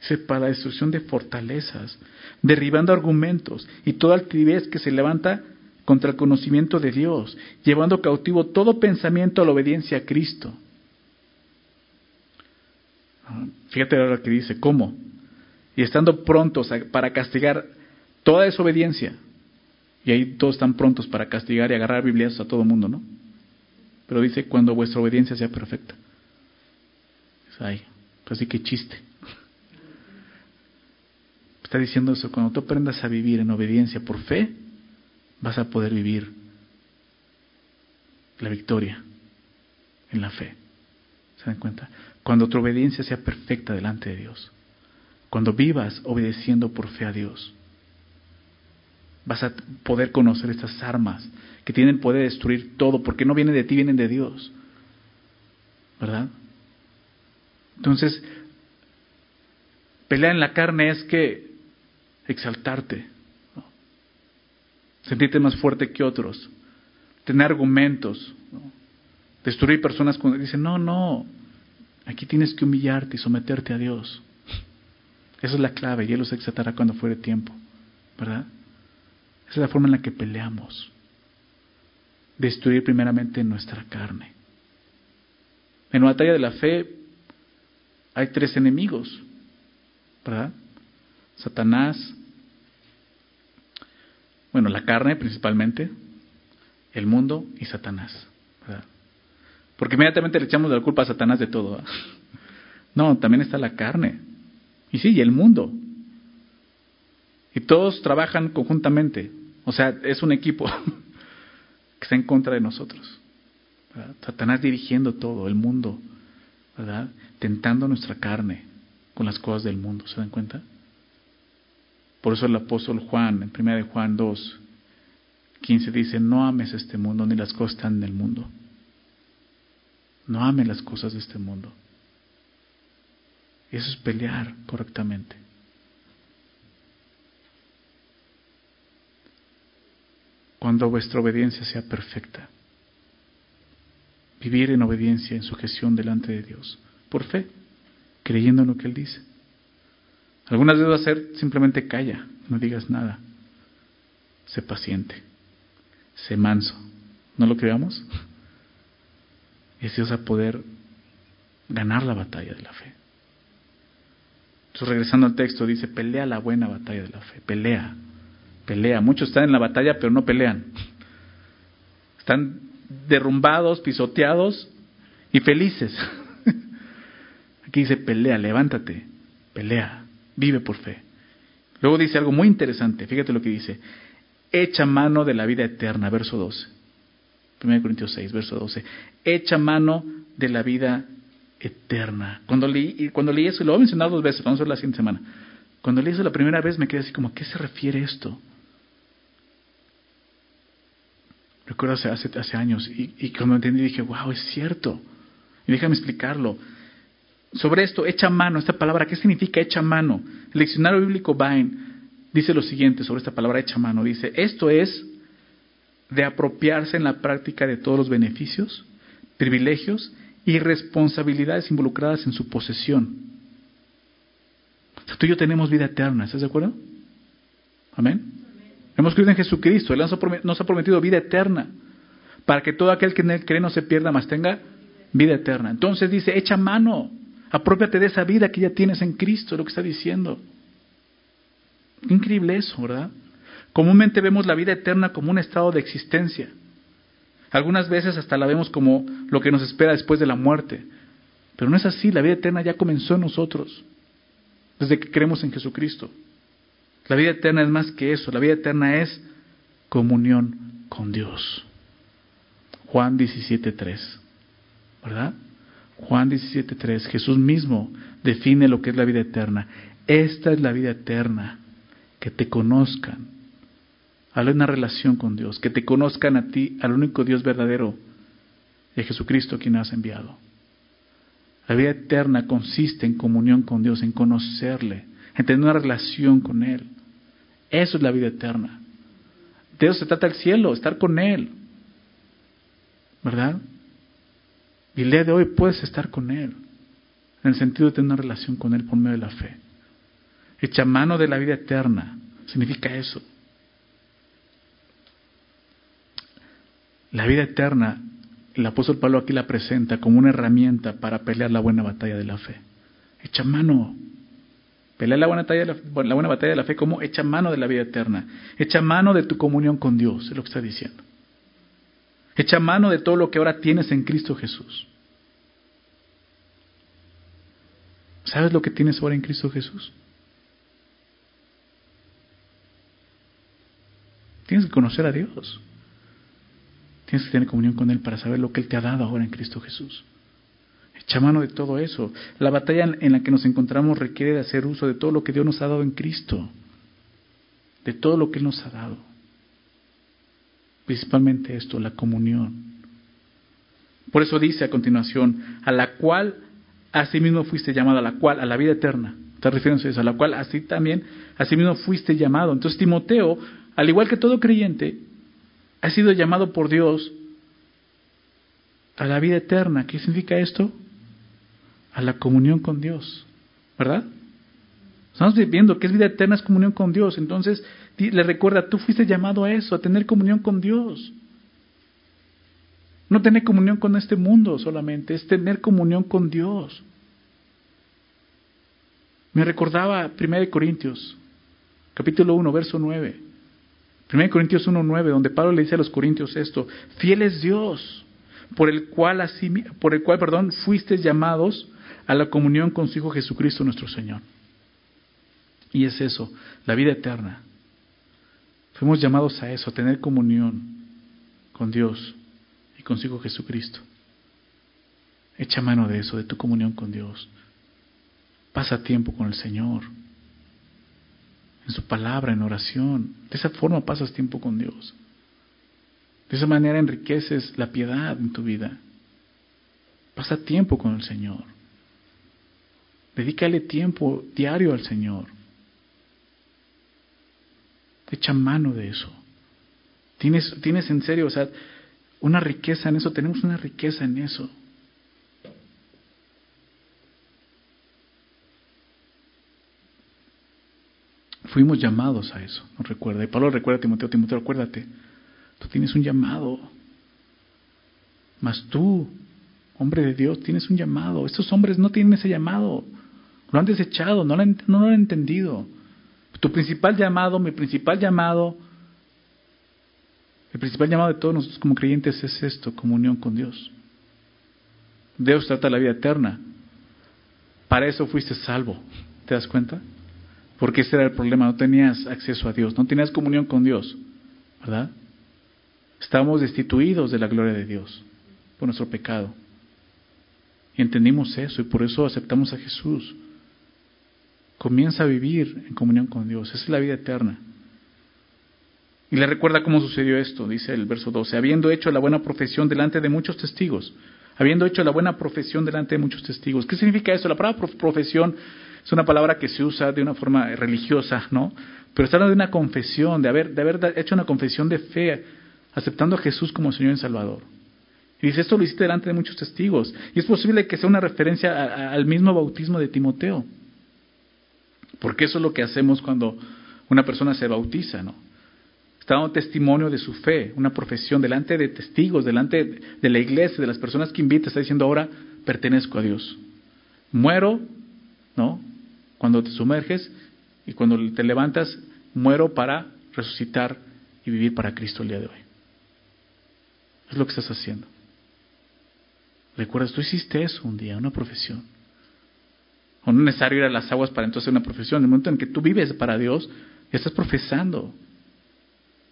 Dice, para la destrucción de fortalezas, derribando argumentos y toda altivez que se levanta contra el conocimiento de Dios, llevando cautivo todo pensamiento a la obediencia a Cristo. Fíjate ahora que dice, ¿cómo? Y estando prontos para castigar toda desobediencia. Y ahí todos están prontos para castigar y agarrar Biblias a todo mundo, ¿no? Pero dice, cuando vuestra obediencia sea perfecta. Ay, pues sí que chiste. Está diciendo eso, cuando tú aprendas a vivir en obediencia por fe, vas a poder vivir la victoria en la fe. ¿Se dan cuenta? Cuando tu obediencia sea perfecta delante de Dios. Cuando vivas obedeciendo por fe a Dios. Vas a poder conocer estas armas que tienen poder destruir todo, porque no vienen de ti, vienen de Dios. ¿Verdad? Entonces, pelear en la carne es que exaltarte, sentirte más fuerte que otros, tener argumentos, destruir personas cuando dicen, no, no, Aquí tienes que humillarte y someterte a Dios. Esa es la clave y Él los exaltará cuando fuere tiempo. ¿Verdad? Esa es la forma en la que peleamos. Destruir primeramente nuestra carne. En la batalla de la fe hay tres enemigos. ¿Verdad? Satanás, bueno, la carne principalmente, el mundo y Satanás. ¿verdad? Porque inmediatamente le echamos la culpa a Satanás de todo. No, también está la carne. Y sí, y el mundo. Y todos trabajan conjuntamente. O sea, es un equipo que está en contra de nosotros. Satanás dirigiendo todo, el mundo, Tentando nuestra carne con las cosas del mundo, ¿se dan cuenta? Por eso el apóstol Juan, en 1 de Juan 2, 15 dice, no ames este mundo ni las cosas están en el mundo. No ames las cosas de este mundo. Eso es pelear correctamente. Cuando vuestra obediencia sea perfecta, Vivir en obediencia, en sujeción delante de Dios, por fe, creyendo en lo que Él dice. Algunas veces va a ser simplemente calla, no digas nada. Sé paciente, sé manso. ¿No lo creamos? Y es Dios a poder ganar la batalla de la fe. Entonces, regresando al texto, dice, pelea la buena batalla de la fe, pelea, pelea. Muchos están en la batalla, pero no pelean. Están derrumbados, pisoteados y felices. Aquí dice, pelea, levántate, pelea, vive por fe. Luego dice algo muy interesante, fíjate lo que dice, echa mano de la vida eterna, verso 12. 1 Corintios 6, verso 12. Echa mano de la vida eterna. Cuando leí, cuando leí eso, lo voy a mencionar dos veces, vamos a ver la siguiente semana. Cuando leí eso la primera vez me quedé así como, ¿a qué se refiere esto? Recuerdo hace, años y, y cuando entendí dije, wow, es cierto. Y déjame explicarlo. Sobre esto, echa mano, esta palabra, ¿qué significa echa mano? El diccionario bíblico Vine dice lo siguiente sobre esta palabra echa mano. Dice, esto es de apropiarse en la práctica de todos los beneficios, privilegios y responsabilidades involucradas en su posesión. tú y yo tenemos vida eterna, ¿estás de acuerdo? Amén. Hemos creído en Jesucristo, Él nos ha prometido vida eterna, para que todo aquel que en Él cree no se pierda, más tenga vida eterna. Entonces dice, echa mano, apropiate de esa vida que ya tienes en Cristo, lo que está diciendo. Increíble eso, ¿verdad? Comúnmente vemos la vida eterna como un estado de existencia. Algunas veces hasta la vemos como lo que nos espera después de la muerte. Pero no es así, la vida eterna ya comenzó en nosotros, desde que creemos en Jesucristo. La vida eterna es más que eso, la vida eterna es comunión con Dios. Juan 17.3, ¿verdad? Juan 17.3, Jesús mismo define lo que es la vida eterna. Esta es la vida eterna, que te conozcan. Habla una relación con Dios, que te conozcan a ti, al único Dios verdadero, de Jesucristo quien has enviado. La vida eterna consiste en comunión con Dios, en conocerle, en tener una relación con Él. Eso es la vida eterna. De eso se trata el cielo, estar con Él. ¿Verdad? Y el día de hoy puedes estar con Él, en el sentido de tener una relación con Él por medio de la fe. Echa mano de la vida eterna, significa eso. La vida eterna, el apóstol Pablo aquí la presenta como una herramienta para pelear la buena batalla de la fe. Echa mano Pelea la buena, batalla la, la buena batalla de la fe como echa mano de la vida eterna. Echa mano de tu comunión con Dios, es lo que está diciendo. Echa mano de todo lo que ahora tienes en Cristo Jesús. ¿Sabes lo que tienes ahora en Cristo Jesús? Tienes que conocer a Dios. Tienes que tener comunión con Él para saber lo que Él te ha dado ahora en Cristo Jesús. Echa mano de todo eso. La batalla en la que nos encontramos requiere de hacer uso de todo lo que Dios nos ha dado en Cristo. De todo lo que Él nos ha dado. Principalmente esto, la comunión. Por eso dice a continuación, a la cual asimismo fuiste llamado, a la cual, a la vida eterna. Está refiriéndose a eso, a la cual así también, asimismo fuiste llamado. Entonces Timoteo, al igual que todo creyente, ha sido llamado por Dios a la vida eterna. ¿Qué significa esto? A la comunión con Dios, ¿verdad? Estamos viendo que es vida eterna, es comunión con Dios. Entonces, le recuerda, tú fuiste llamado a eso, a tener comunión con Dios. No tener comunión con este mundo solamente, es tener comunión con Dios. Me recordaba 1 Corintios, capítulo 1, verso 9. 1 Corintios 1, 9, donde Pablo le dice a los corintios esto, fiel es Dios, por el cual, así, por el cual perdón, fuiste llamados a la comunión con su Hijo Jesucristo nuestro Señor. Y es eso, la vida eterna. Fuimos llamados a eso, a tener comunión con Dios y con su Hijo Jesucristo. Echa mano de eso, de tu comunión con Dios. Pasa tiempo con el Señor, en su palabra, en oración. De esa forma pasas tiempo con Dios. De esa manera enriqueces la piedad en tu vida. Pasa tiempo con el Señor. Dedícale tiempo diario al Señor. Echa mano de eso. Tienes, tienes en serio, o sea, una riqueza en eso, tenemos una riqueza en eso. Fuimos llamados a eso, nos recuerda. Y Pablo recuerda a Timoteo, Timoteo, acuérdate, tú tienes un llamado. Mas tú, hombre de Dios, tienes un llamado. Estos hombres no tienen ese llamado. Lo han desechado, no lo han, no lo han entendido. Tu principal llamado, mi principal llamado, el principal llamado de todos nosotros como creyentes es esto, comunión con Dios. Dios trata la vida eterna. Para eso fuiste salvo. ¿Te das cuenta? Porque ese era el problema, no tenías acceso a Dios, no tenías comunión con Dios, ¿verdad? Estábamos destituidos de la gloria de Dios por nuestro pecado. Y entendimos eso y por eso aceptamos a Jesús. Comienza a vivir en comunión con Dios, esa es la vida eterna. Y le recuerda cómo sucedió esto, dice el verso 12, habiendo hecho la buena profesión delante de muchos testigos, habiendo hecho la buena profesión delante de muchos testigos. ¿Qué significa eso? La palabra profesión es una palabra que se usa de una forma religiosa, ¿no? Pero está hablando de una confesión, de haber, de haber hecho una confesión de fe, aceptando a Jesús como Señor y Salvador. Y dice, esto lo hiciste delante de muchos testigos. Y es posible que sea una referencia al mismo bautismo de Timoteo. Porque eso es lo que hacemos cuando una persona se bautiza, ¿no? Está dando testimonio de su fe, una profesión delante de testigos, delante de la iglesia, de las personas que invita, está diciendo ahora pertenezco a Dios. Muero, ¿no? Cuando te sumerges y cuando te levantas, muero para resucitar y vivir para Cristo el día de hoy. Es lo que estás haciendo. Recuerdas, tú hiciste eso un día, una profesión. O no es necesario ir a las aguas para entonces una profesión. En el momento en que tú vives para Dios, ya estás profesando,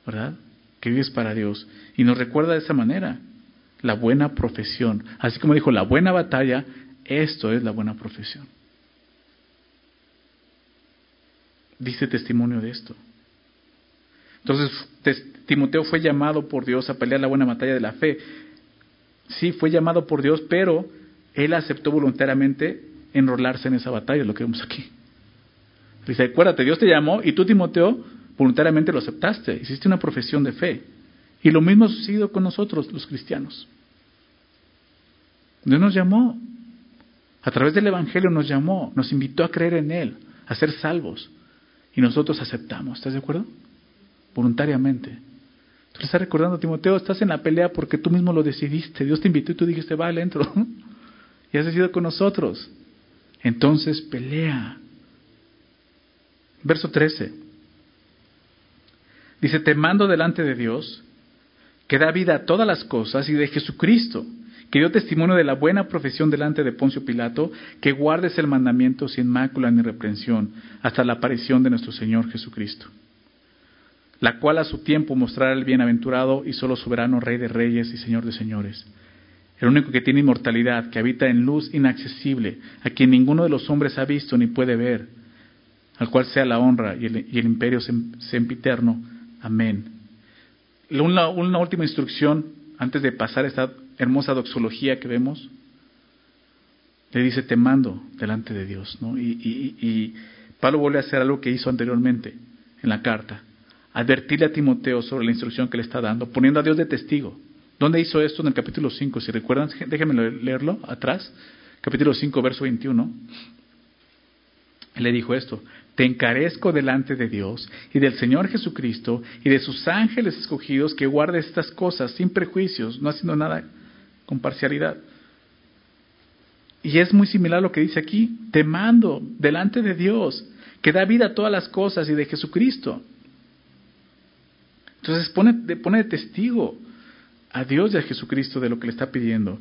¿verdad? Que vives para Dios. Y nos recuerda de esa manera, la buena profesión. Así como dijo, la buena batalla, esto es la buena profesión. dice testimonio de esto. Entonces, Timoteo fue llamado por Dios a pelear la buena batalla de la fe. Sí, fue llamado por Dios, pero él aceptó voluntariamente enrolarse en esa batalla, lo que vemos aquí. Dice, acuérdate, Dios te llamó y tú, Timoteo, voluntariamente lo aceptaste, hiciste una profesión de fe. Y lo mismo ha sucedido con nosotros, los cristianos. Dios nos llamó, a través del Evangelio nos llamó, nos invitó a creer en Él, a ser salvos. Y nosotros aceptamos, ¿estás de acuerdo? Voluntariamente. Tú le estás recordando, Timoteo, estás en la pelea porque tú mismo lo decidiste. Dios te invitó y tú dijiste, vale, entro. y has decidido con nosotros. Entonces pelea. Verso 13. Dice, te mando delante de Dios, que da vida a todas las cosas, y de Jesucristo, que dio testimonio de la buena profesión delante de Poncio Pilato, que guardes el mandamiento sin mácula ni reprensión hasta la aparición de nuestro Señor Jesucristo, la cual a su tiempo mostrará el bienaventurado y solo soberano Rey de Reyes y Señor de Señores, el único que tiene inmortalidad, que habita en luz inaccesible, a quien ninguno de los hombres ha visto ni puede ver, al cual sea la honra y el, imperio sempiterno. Amén. Una, última instrucción antes de pasar esta hermosa doxología que vemos, le dice, te mando delante de Dios. Y, y, Pablo vuelve a hacer algo que hizo anteriormente en la carta, advertirle a Timoteo sobre la instrucción que le está dando, poniendo a Dios de testigo. ¿Dónde hizo esto? En el capítulo 5, si recuerdan, déjenme leerlo atrás, capítulo 5, verso 21. Él le dijo esto, te encarezco delante de Dios y del Señor Jesucristo y de sus ángeles escogidos que guardes estas cosas sin prejuicios, no haciendo nada con parcialidad. Y es muy similar a lo que dice aquí, te mando delante de Dios, que da vida a todas las cosas y de Jesucristo. Entonces pone, pone de testigo a Dios y a Jesucristo de lo que le está pidiendo.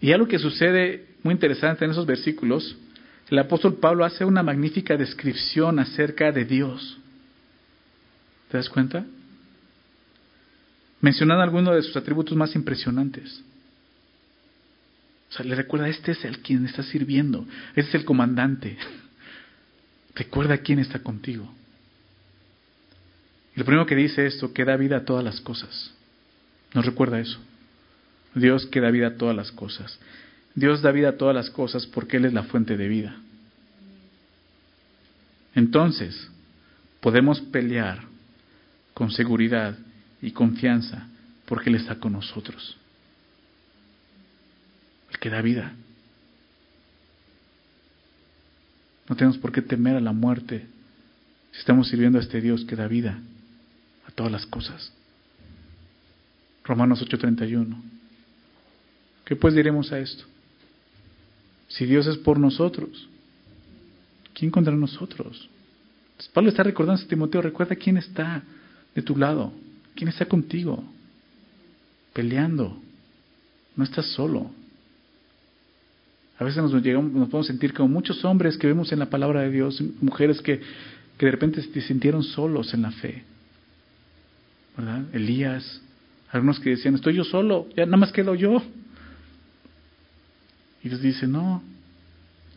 Y algo que sucede muy interesante en esos versículos, el apóstol Pablo hace una magnífica descripción acerca de Dios. ¿Te das cuenta? mencionando algunos de sus atributos más impresionantes. O sea, le recuerda, este es el quien está sirviendo, este es el comandante. Recuerda quién está contigo. Y lo primero que dice esto, que da vida a todas las cosas. Nos recuerda eso. Dios que da vida a todas las cosas. Dios da vida a todas las cosas porque Él es la fuente de vida. Entonces, podemos pelear con seguridad y confianza, porque Él está con nosotros. El que da vida. No tenemos por qué temer a la muerte si estamos sirviendo a este Dios que da vida todas las cosas. Romanos 8:31. ¿Qué pues diremos a esto? Si Dios es por nosotros, ¿quién contra nosotros? Pablo está recordando a Timoteo, recuerda quién está de tu lado, quién está contigo, peleando. No estás solo. A veces nos, llegamos, nos podemos sentir como muchos hombres que vemos en la palabra de Dios, mujeres que, que de repente se sintieron solos en la fe. Elías, algunos que decían, estoy yo solo, ya nada más quedo yo. Y Dios dice, no,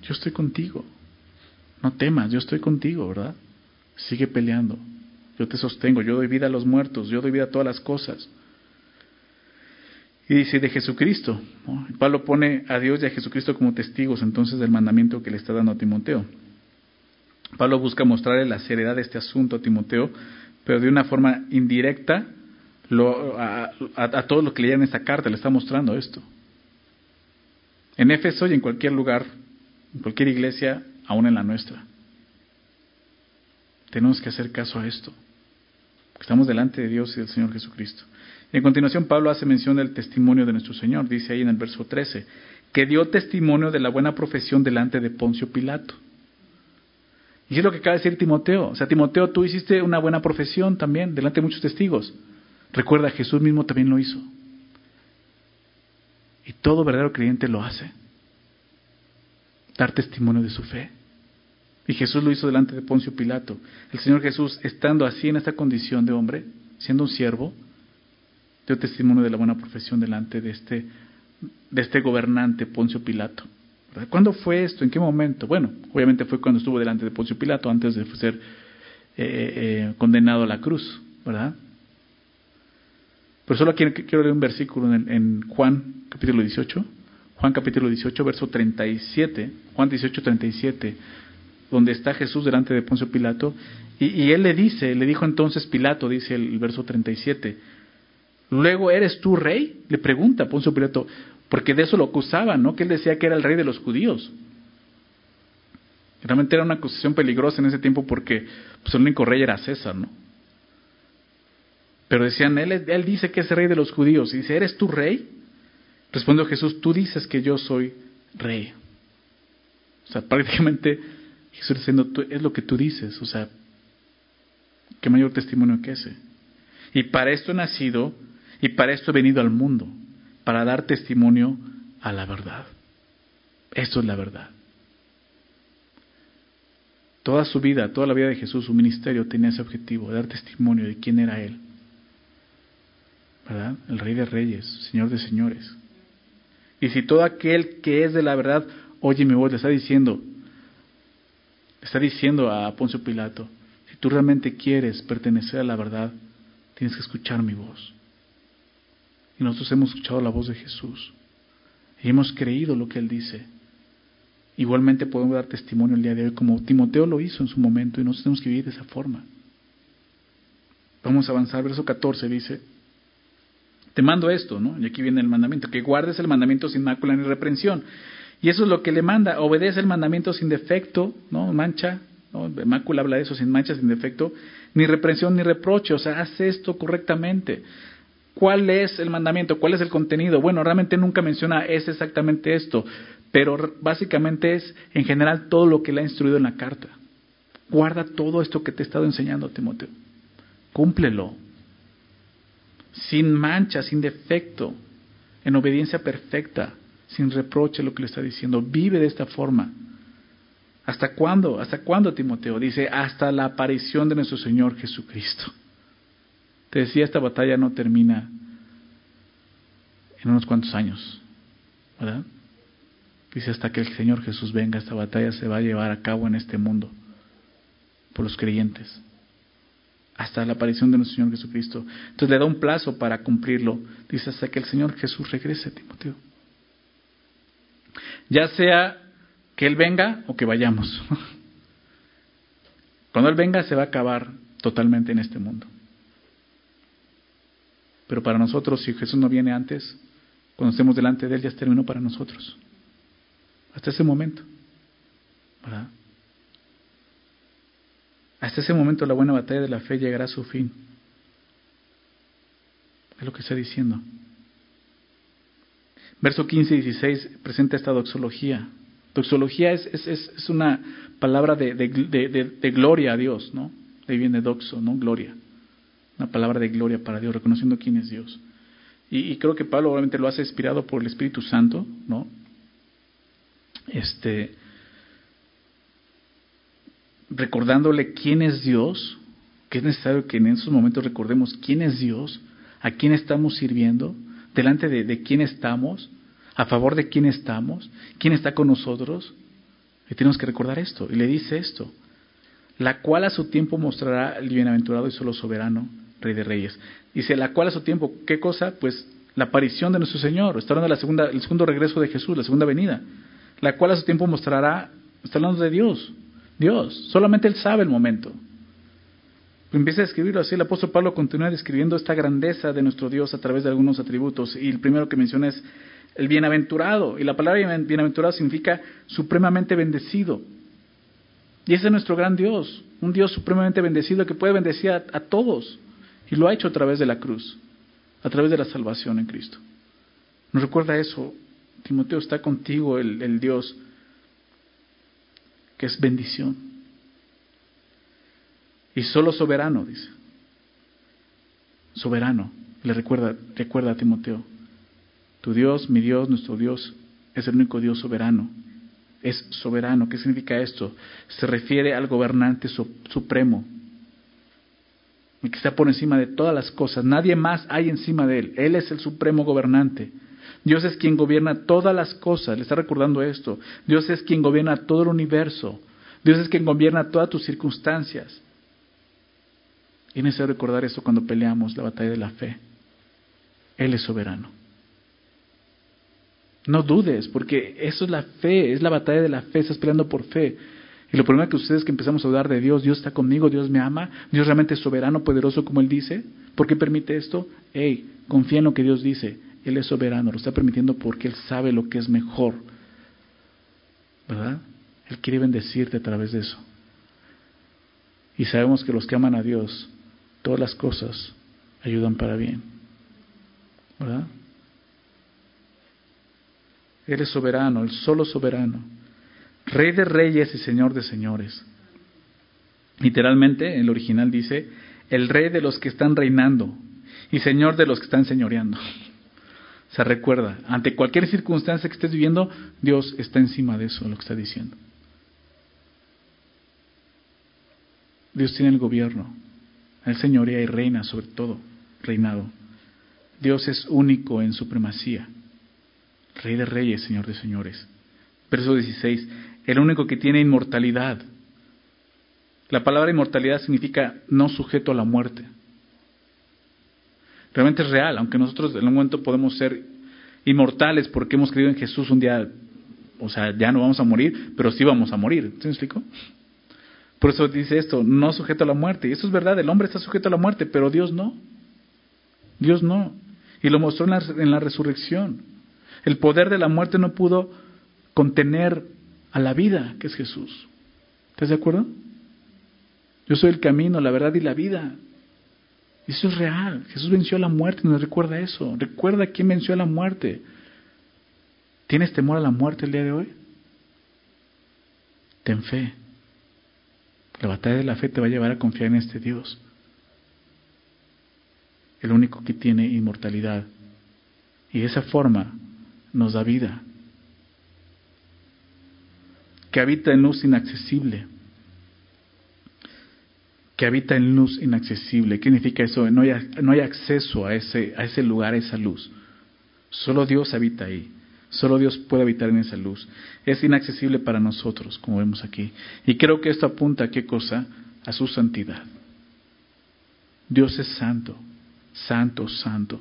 yo estoy contigo. No temas, yo estoy contigo, ¿verdad? Sigue peleando. Yo te sostengo, yo doy vida a los muertos, yo doy vida a todas las cosas. Y dice de Jesucristo. Pablo pone a Dios y a Jesucristo como testigos entonces del mandamiento que le está dando a Timoteo. Pablo busca mostrarle la seriedad de este asunto a Timoteo, pero de una forma indirecta a, todos los que leían esta carta le está mostrando esto. En Éfeso y en cualquier lugar, en cualquier iglesia, aún en la nuestra. Tenemos que hacer caso a esto. Estamos delante de Dios y del Señor Jesucristo. Y en continuación Pablo hace mención del testimonio de nuestro Señor. Dice ahí en el verso 13, que dio testimonio de la buena profesión delante de Poncio Pilato. Y es lo que acaba de decir Timoteo. O sea, Timoteo, tú hiciste una buena profesión también delante de muchos testigos. Recuerda, Jesús mismo también lo hizo. Y todo verdadero creyente lo hace. Dar testimonio de su fe. Y Jesús lo hizo delante de Poncio Pilato. El Señor Jesús, estando así en esta condición de hombre, siendo un siervo, dio testimonio de la buena profesión delante de este, de este gobernante Poncio Pilato. ¿Cuándo fue esto? ¿En qué momento? Bueno, obviamente fue cuando estuvo delante de Poncio Pilato, antes de ser eh, eh, condenado a la cruz, ¿verdad? Pero solo quiero, quiero leer un versículo en, Juan capítulo 18, Juan capítulo 18, verso 37, Juan 18, 37 donde está Jesús delante de Poncio Pilato, y, él le dice, le dijo entonces Pilato, dice el, verso 37, luego eres tú rey, le pregunta Poncio Pilato, porque de eso lo acusaban, ¿no? Que él decía que era el rey de los judíos. Realmente era una acusación peligrosa en ese tiempo porque pues, el único rey era César, ¿no? Pero decían, él, él dice que es rey de los judíos. Y dice, ¿eres tú rey? Respondió Jesús, tú dices que yo soy rey. O sea, prácticamente Jesús diciendo, es lo que tú dices, o sea, qué mayor testimonio que ese. Y para esto he nacido y para esto he venido al mundo, para dar testimonio a la verdad. Esto es la verdad. Toda su vida, toda la vida de Jesús, su ministerio tenía ese objetivo, dar testimonio de quién era Él. ¿Verdad? El Rey de Reyes, Señor de Señores. Y si todo aquel que es de la verdad oye mi voz, le está diciendo, Está diciendo a Poncio Pilato, si tú realmente quieres pertenecer a la verdad, tienes que escuchar mi voz. Y nosotros hemos escuchado la voz de Jesús y hemos creído lo que Él dice. Igualmente podemos dar testimonio el día de hoy, como Timoteo lo hizo en su momento, y nosotros tenemos que vivir de esa forma. Vamos a avanzar, verso 14 dice, te mando esto, ¿no? Y aquí viene el mandamiento, que guardes el mandamiento sin mácula ni reprensión. Y eso es lo que le manda, obedece el mandamiento sin defecto, ¿no? Mancha, ¿no? Mácula habla de eso, sin mancha, sin defecto, ni reprensión ni reproche, o sea, hace esto correctamente. ¿Cuál es el mandamiento? ¿Cuál es el contenido? Bueno, realmente nunca menciona es exactamente esto, pero básicamente es en general todo lo que le ha instruido en la carta. Guarda todo esto que te he estado enseñando, Timoteo. Cúmplelo. Sin mancha, sin defecto, en obediencia perfecta sin reproche lo que le está diciendo. Vive de esta forma. ¿Hasta cuándo? ¿Hasta cuándo, Timoteo? Dice, hasta la aparición de nuestro Señor Jesucristo. Te decía, esta batalla no termina en unos cuantos años, ¿verdad? Dice, hasta que el Señor Jesús venga, esta batalla se va a llevar a cabo en este mundo por los creyentes. Hasta la aparición de nuestro Señor Jesucristo. Entonces le da un plazo para cumplirlo. Dice, hasta que el Señor Jesús regrese, Timoteo. Ya sea que Él venga o que vayamos. Cuando Él venga se va a acabar totalmente en este mundo. Pero para nosotros, si Jesús no viene antes, cuando estemos delante de Él, ya terminó para nosotros. Hasta ese momento. ¿Verdad? Hasta ese momento la buena batalla de la fe llegará a su fin. Es lo que está diciendo. Verso 15 y 16 presenta esta doxología. Doxología es, es, es una palabra de, de, de, gloria a Dios, ¿no? De ahí viene doxo, ¿no? Gloria. Una palabra de gloria para Dios, reconociendo quién es Dios. Y, creo que Pablo obviamente lo hace inspirado por el Espíritu Santo, ¿no? Este, recordándole quién es Dios, que es necesario que en esos momentos recordemos quién es Dios, a quién estamos sirviendo, delante de, de quién estamos, a favor de quién estamos, quién está con nosotros. Y tenemos que recordar esto. Y le dice esto, la cual a su tiempo mostrará el bienaventurado y solo soberano, Rey de Reyes. Dice, la cual a su tiempo, ¿qué cosa? Pues la aparición de nuestro Señor. Está hablando de la segunda, el segundo regreso de Jesús, la segunda venida. La cual a su tiempo mostrará, está hablando de Dios, Dios, solamente Él sabe el momento. Empieza a escribirlo así, el apóstol Pablo continúa describiendo esta grandeza de nuestro Dios a través de algunos atributos. Y el primero que menciona es el bienaventurado. Y la palabra bienaventurado significa supremamente bendecido. Y ese es nuestro gran Dios, un Dios supremamente bendecido que puede bendecir a, todos. Y lo ha hecho a través de la cruz, a través de la salvación en Cristo. Nos recuerda eso. Timoteo está contigo, el Dios que es bendición. Y solo soberano, dice. Soberano. Le recuerda, recuerda a Timoteo. Tu Dios, mi Dios, nuestro Dios, es el único Dios soberano. Es soberano. ¿Qué significa esto? Se refiere al gobernante supremo. El que está por encima de todas las cosas. Nadie más hay encima de él. Él es el supremo gobernante. Dios es quien gobierna todas las cosas, le está recordando esto. Dios es quien gobierna todo el universo. Dios es quien gobierna todas tus circunstancias. Y es necesario recordar esto cuando peleamos la batalla de la fe. Él es soberano. No dudes, porque eso es la fe, es la batalla de la fe, estás peleando por fe. Y lo primero que ustedes que empezamos a dudar de Dios, Dios está conmigo, Dios me ama, Dios realmente es soberano, poderoso como Él dice. ¿Por qué permite esto? Hey, confía en lo que Dios dice. Él es soberano, lo está permitiendo porque Él sabe lo que es mejor. ¿Verdad? Él quiere bendecirte a través de eso. Y sabemos que los que aman a Dios, todas las cosas ayudan para bien. ¿Verdad? Él es soberano, el solo soberano. Rey de reyes y Señor de señores. Literalmente, el original dice, el rey de los que están reinando y Señor de los que están señoreando. Se recuerda, ante cualquier circunstancia que estés viviendo, Dios está encima de eso, lo que está diciendo. Dios tiene el gobierno, el señoría y reina sobre todo, reinado. Dios es único en supremacía, Rey de reyes, Señor de señores. Verso 16, el único que tiene inmortalidad. La palabra inmortalidad significa no sujeto a la muerte realmente es real, aunque nosotros en un momento podemos ser inmortales porque hemos creído en Jesús un día, o sea, ya no vamos a morir, pero sí vamos a morir. ¿Se me explico? Por eso dice esto, no sujeto a la muerte. Y eso es verdad, el hombre está sujeto a la muerte, pero Dios no. Dios no. Y lo mostró en la, en la resurrección. El poder de la muerte no pudo contener a la vida, que es Jesús. ¿Estás de acuerdo? Yo soy el camino, la verdad y la vida. Eso es real. Jesús venció a la muerte, nos recuerda eso. Recuerda quién venció a la muerte. ¿Tienes temor a la muerte el día de hoy? Ten fe. La batalla de la fe te va a llevar a confiar en este Dios. El único que tiene inmortalidad. Y de esa forma nos da vida. Que habita en luz inaccesible que habita en luz inaccesible. ¿Qué significa eso? No hay, no hay acceso a ese, a ese lugar, a esa luz. Solo Dios habita ahí. Solo Dios puede habitar en esa luz. Es inaccesible para nosotros, como vemos aquí. Y creo que esto apunta a qué cosa? A su santidad. Dios es santo, santo, santo.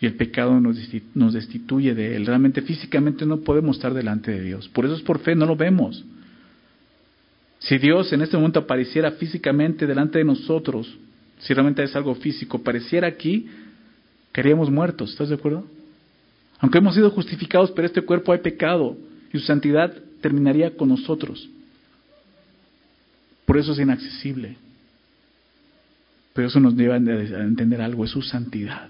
Y el pecado nos destituye de Él. Realmente físicamente no podemos estar delante de Dios. Por eso es por fe, no lo vemos. Si Dios en este momento apareciera físicamente delante de nosotros, Si realmente es algo físico, pareciera aquí que haríamos muertos. ¿Estás de acuerdo? Aunque hemos sido justificados, pero este cuerpo hay pecado y su santidad terminaría con nosotros. Por eso es inaccesible. Pero eso nos lleva a entender algo, es su santidad.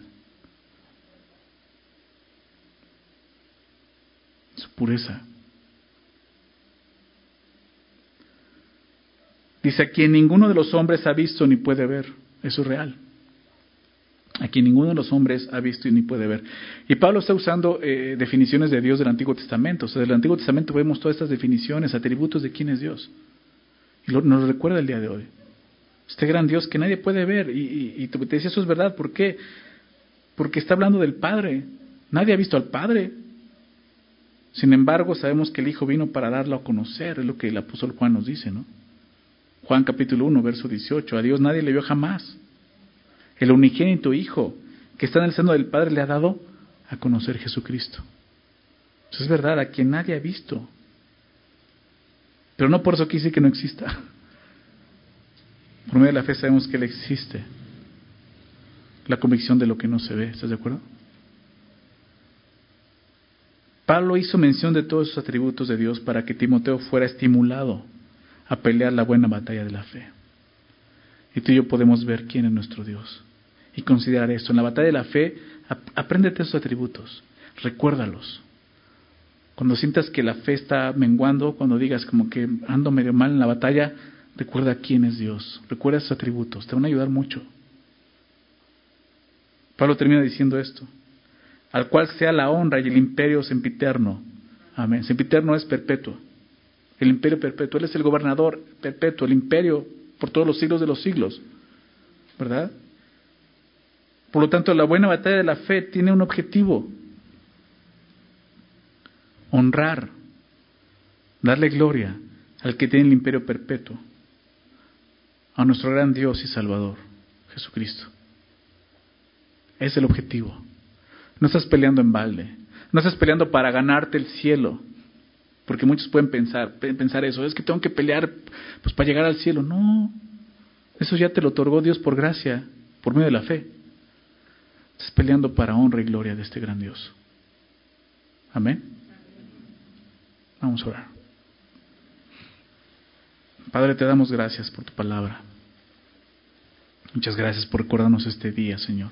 Pureza. Dice, a quien ninguno de los hombres ha visto ni puede ver. Eso es real. A quien ninguno de los hombres ha visto y ni puede ver. Y Pablo está usando eh, definiciones de Dios del Antiguo Testamento. O sea, del Antiguo Testamento vemos todas estas definiciones, atributos de quién es Dios. Y nos recuerda el día de hoy. Este gran Dios que nadie puede ver. Y, y te decía, eso es verdad. ¿Por qué? Porque está hablando del Padre. Nadie ha visto al Padre. Sin embargo, sabemos que el Hijo vino para darlo a conocer. Es lo que el apóstol Juan nos dice, ¿no? Juan capítulo 1, verso 18. A Dios nadie le vio jamás. El unigénito Hijo que está en el seno del Padre le ha dado a conocer Jesucristo. Eso es verdad, a quien nadie ha visto. Pero no por eso quise que no exista. Por medio de la fe sabemos que Él existe. La convicción de lo que no se ve. ¿Estás de acuerdo? Pablo hizo mención de todos esos atributos de Dios para que Timoteo fuera estimulado a pelear la buena batalla de la fe. Y tú y yo podemos ver quién es nuestro Dios y considerar esto. En la batalla de la fe, apréndete esos atributos, recuérdalos. Cuando sientas que la fe está menguando, cuando digas como que ando medio mal en la batalla, recuerda quién es Dios, recuerda esos atributos, te van a ayudar mucho. Pablo termina diciendo esto, al cual sea la honra y el imperio sempiterno. Amén. Sempiterno es perpetuo el imperio perpetuo. Él es el gobernador perpetuo, el imperio por todos los siglos de los siglos. ¿Verdad? Por lo tanto, la buena batalla de la fe tiene un objetivo. Honrar, darle gloria al que tiene el imperio perpetuo, a nuestro gran Dios y Salvador, Jesucristo. Es el objetivo. No estás peleando en balde. No estás peleando para ganarte el cielo. Porque muchos pueden pensar, pensar eso, es que tengo que pelear pues para llegar al cielo. No, eso ya te lo otorgó Dios por gracia, por medio de la fe. Estás peleando para honra y gloria de este gran Dios. Amén. Vamos a orar. Padre, te damos gracias por tu palabra. Muchas gracias por recordarnos este día, Señor,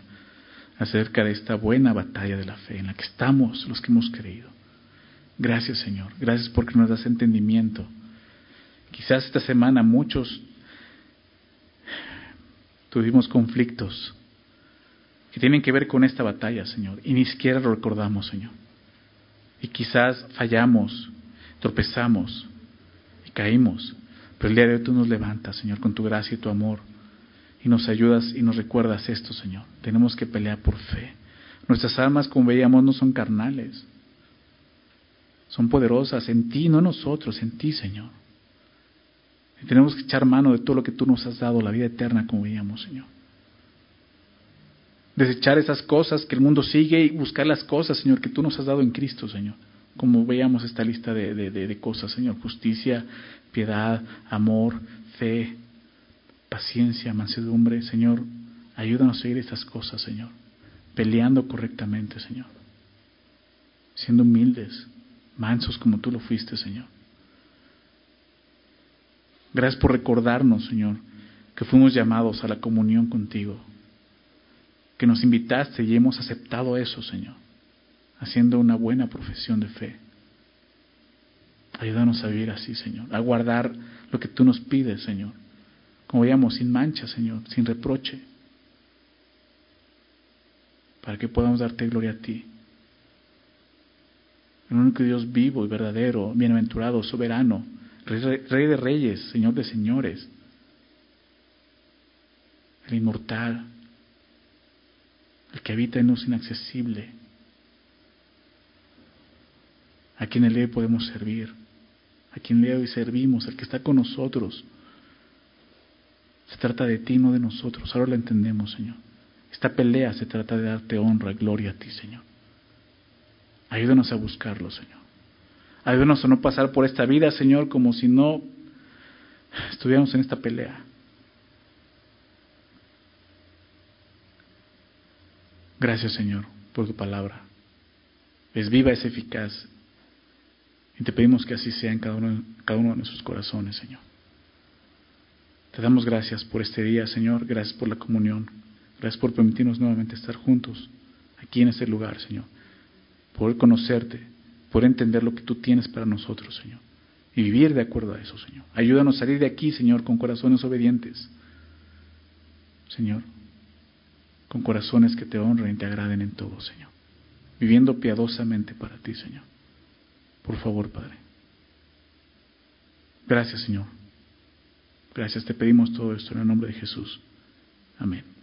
acerca de esta buena batalla de la fe en la que estamos los que hemos creído. Gracias Señor, gracias porque nos das entendimiento. Quizás esta semana muchos tuvimos conflictos que tienen que ver con esta batalla, Señor, y ni siquiera lo recordamos, Señor. Y quizás fallamos, tropezamos y caímos, pero el día de hoy tú nos levantas, Señor, con tu gracia y tu amor, y nos ayudas y nos recuerdas esto, Señor. Tenemos que pelear por fe. Nuestras almas, como veíamos, no son carnales son poderosas en ti, no en nosotros, en ti, Señor. Y tenemos que echar mano de todo lo que tú nos has dado, la vida eterna, como veíamos, Señor. Desechar esas cosas que el mundo sigue y buscar las cosas, Señor, que tú nos has dado en Cristo, Señor. Como veíamos esta lista de, de cosas, Señor. Justicia, piedad, amor, fe, paciencia, mansedumbre, Señor. Ayúdanos a seguir estas cosas, Señor. Peleando correctamente, Señor. Siendo humildes mansos como tú lo fuiste, Señor. Gracias por recordarnos, Señor, que fuimos llamados a la comunión contigo, que nos invitaste y hemos aceptado eso, Señor, haciendo una buena profesión de fe. Ayúdanos a vivir así, Señor, a guardar lo que tú nos pides, Señor, como sin mancha, Señor, sin reproche, para que podamos darte gloria a ti. El único Dios vivo y verdadero, bienaventurado, soberano, rey, de reyes, Señor de señores, el inmortal, el que habita en nos inaccesible, a quien el día podemos servir, a quien le hoy servimos, el que está con nosotros. Se trata de ti, no de nosotros. Ahora lo entendemos, Señor. Esta pelea se trata de darte honra y gloria a ti, Señor. Ayúdanos a buscarlo, Señor. Ayúdanos a no pasar por esta vida, Señor, como si no estuviéramos en esta pelea. Gracias, Señor, por tu palabra. Es viva, es eficaz. Y te pedimos que así sea en cada uno, cada uno de nuestros corazones, Señor. Te damos gracias por este día, Señor. Gracias por la comunión. Gracias por permitirnos nuevamente estar juntos aquí en este lugar, Señor. Por conocerte, por entender lo que tú tienes para nosotros, Señor. Y vivir de acuerdo a eso, Señor. Ayúdanos a salir de aquí, Señor, con corazones obedientes. Señor, con corazones que te honren y te agraden en todo, Señor. Viviendo piadosamente para ti, Señor. Por favor, Padre. Gracias, Señor. Gracias, te pedimos todo esto en el nombre de Jesús. Amén.